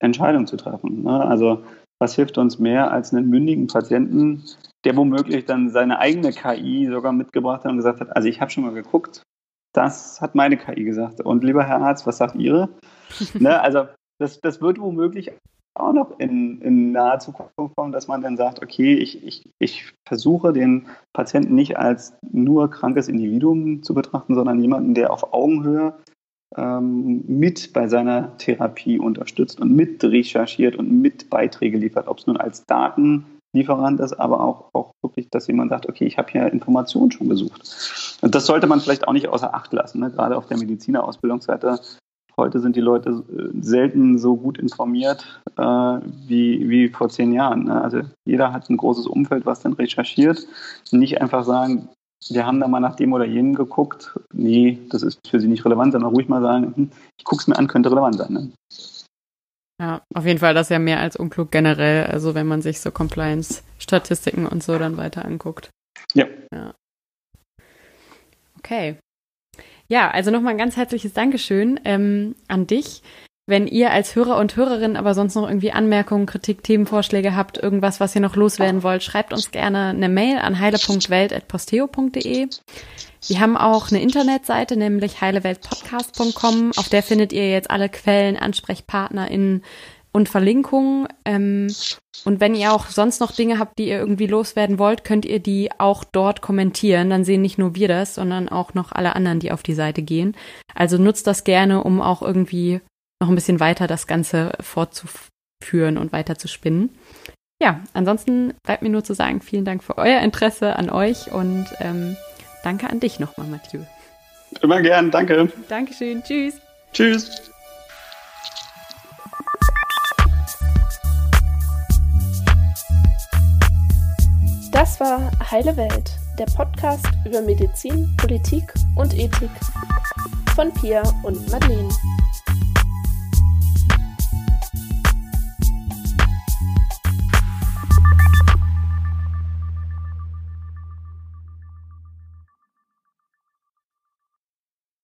Entscheidung zu treffen. Ne? Also was hilft uns mehr als einen mündigen Patienten, der womöglich dann seine eigene KI sogar mitgebracht hat und gesagt hat, also ich habe schon mal geguckt, das hat meine KI gesagt. Und lieber Herr Arzt, was sagt Ihre? [LAUGHS] ne? Also das, das wird womöglich auch noch in, in naher Zukunft kommen, dass man dann sagt, okay, ich, ich, ich versuche den Patienten nicht als nur krankes Individuum zu betrachten, sondern jemanden, der auf Augenhöhe ähm, mit bei seiner Therapie unterstützt und mit recherchiert und mit Beiträge liefert, ob es nun als Datenlieferant ist, aber auch, auch wirklich, dass jemand sagt, okay, ich habe hier Informationen schon gesucht. Und das sollte man vielleicht auch nicht außer Acht lassen. Ne? Gerade auf der Medizinerausbildungsseite Heute sind die Leute äh, selten so gut informiert äh, wie, wie vor zehn Jahren. Ne? Also jeder hat ein großes Umfeld, was dann recherchiert. Nicht einfach sagen, wir haben da mal nach dem oder jenem geguckt. Nee, das ist für sie nicht relevant, sondern ruhig mal sagen, hm, ich gucke es mir an, könnte relevant sein. Ne? Ja, auf jeden Fall das ist ja mehr als unklug generell, also wenn man sich so Compliance-Statistiken und so dann weiter anguckt. Ja. ja. Okay. Ja, also nochmal ein ganz herzliches Dankeschön ähm, an dich. Wenn ihr als Hörer und Hörerin aber sonst noch irgendwie Anmerkungen, Kritik, Themenvorschläge habt, irgendwas, was ihr noch loswerden wollt, schreibt uns gerne eine Mail an heile.welt.posteo.de. Wir haben auch eine Internetseite, nämlich heileweltpodcast.com. Auf der findet ihr jetzt alle Quellen, AnsprechpartnerInnen und Verlinkungen. Ähm, und wenn ihr auch sonst noch Dinge habt, die ihr irgendwie loswerden wollt, könnt ihr die auch dort kommentieren. Dann sehen nicht nur wir das, sondern auch noch alle anderen, die auf die Seite gehen. Also nutzt das gerne, um auch irgendwie noch ein bisschen weiter das Ganze fortzuführen und weiter zu spinnen. Ja, ansonsten bleibt mir nur zu sagen, vielen Dank für euer Interesse an euch und ähm, danke an dich nochmal, Mathieu. Immer gern, danke. Dankeschön, tschüss. Tschüss. Das war Heile Welt, der Podcast über Medizin, Politik und Ethik von Pia und Madeleine.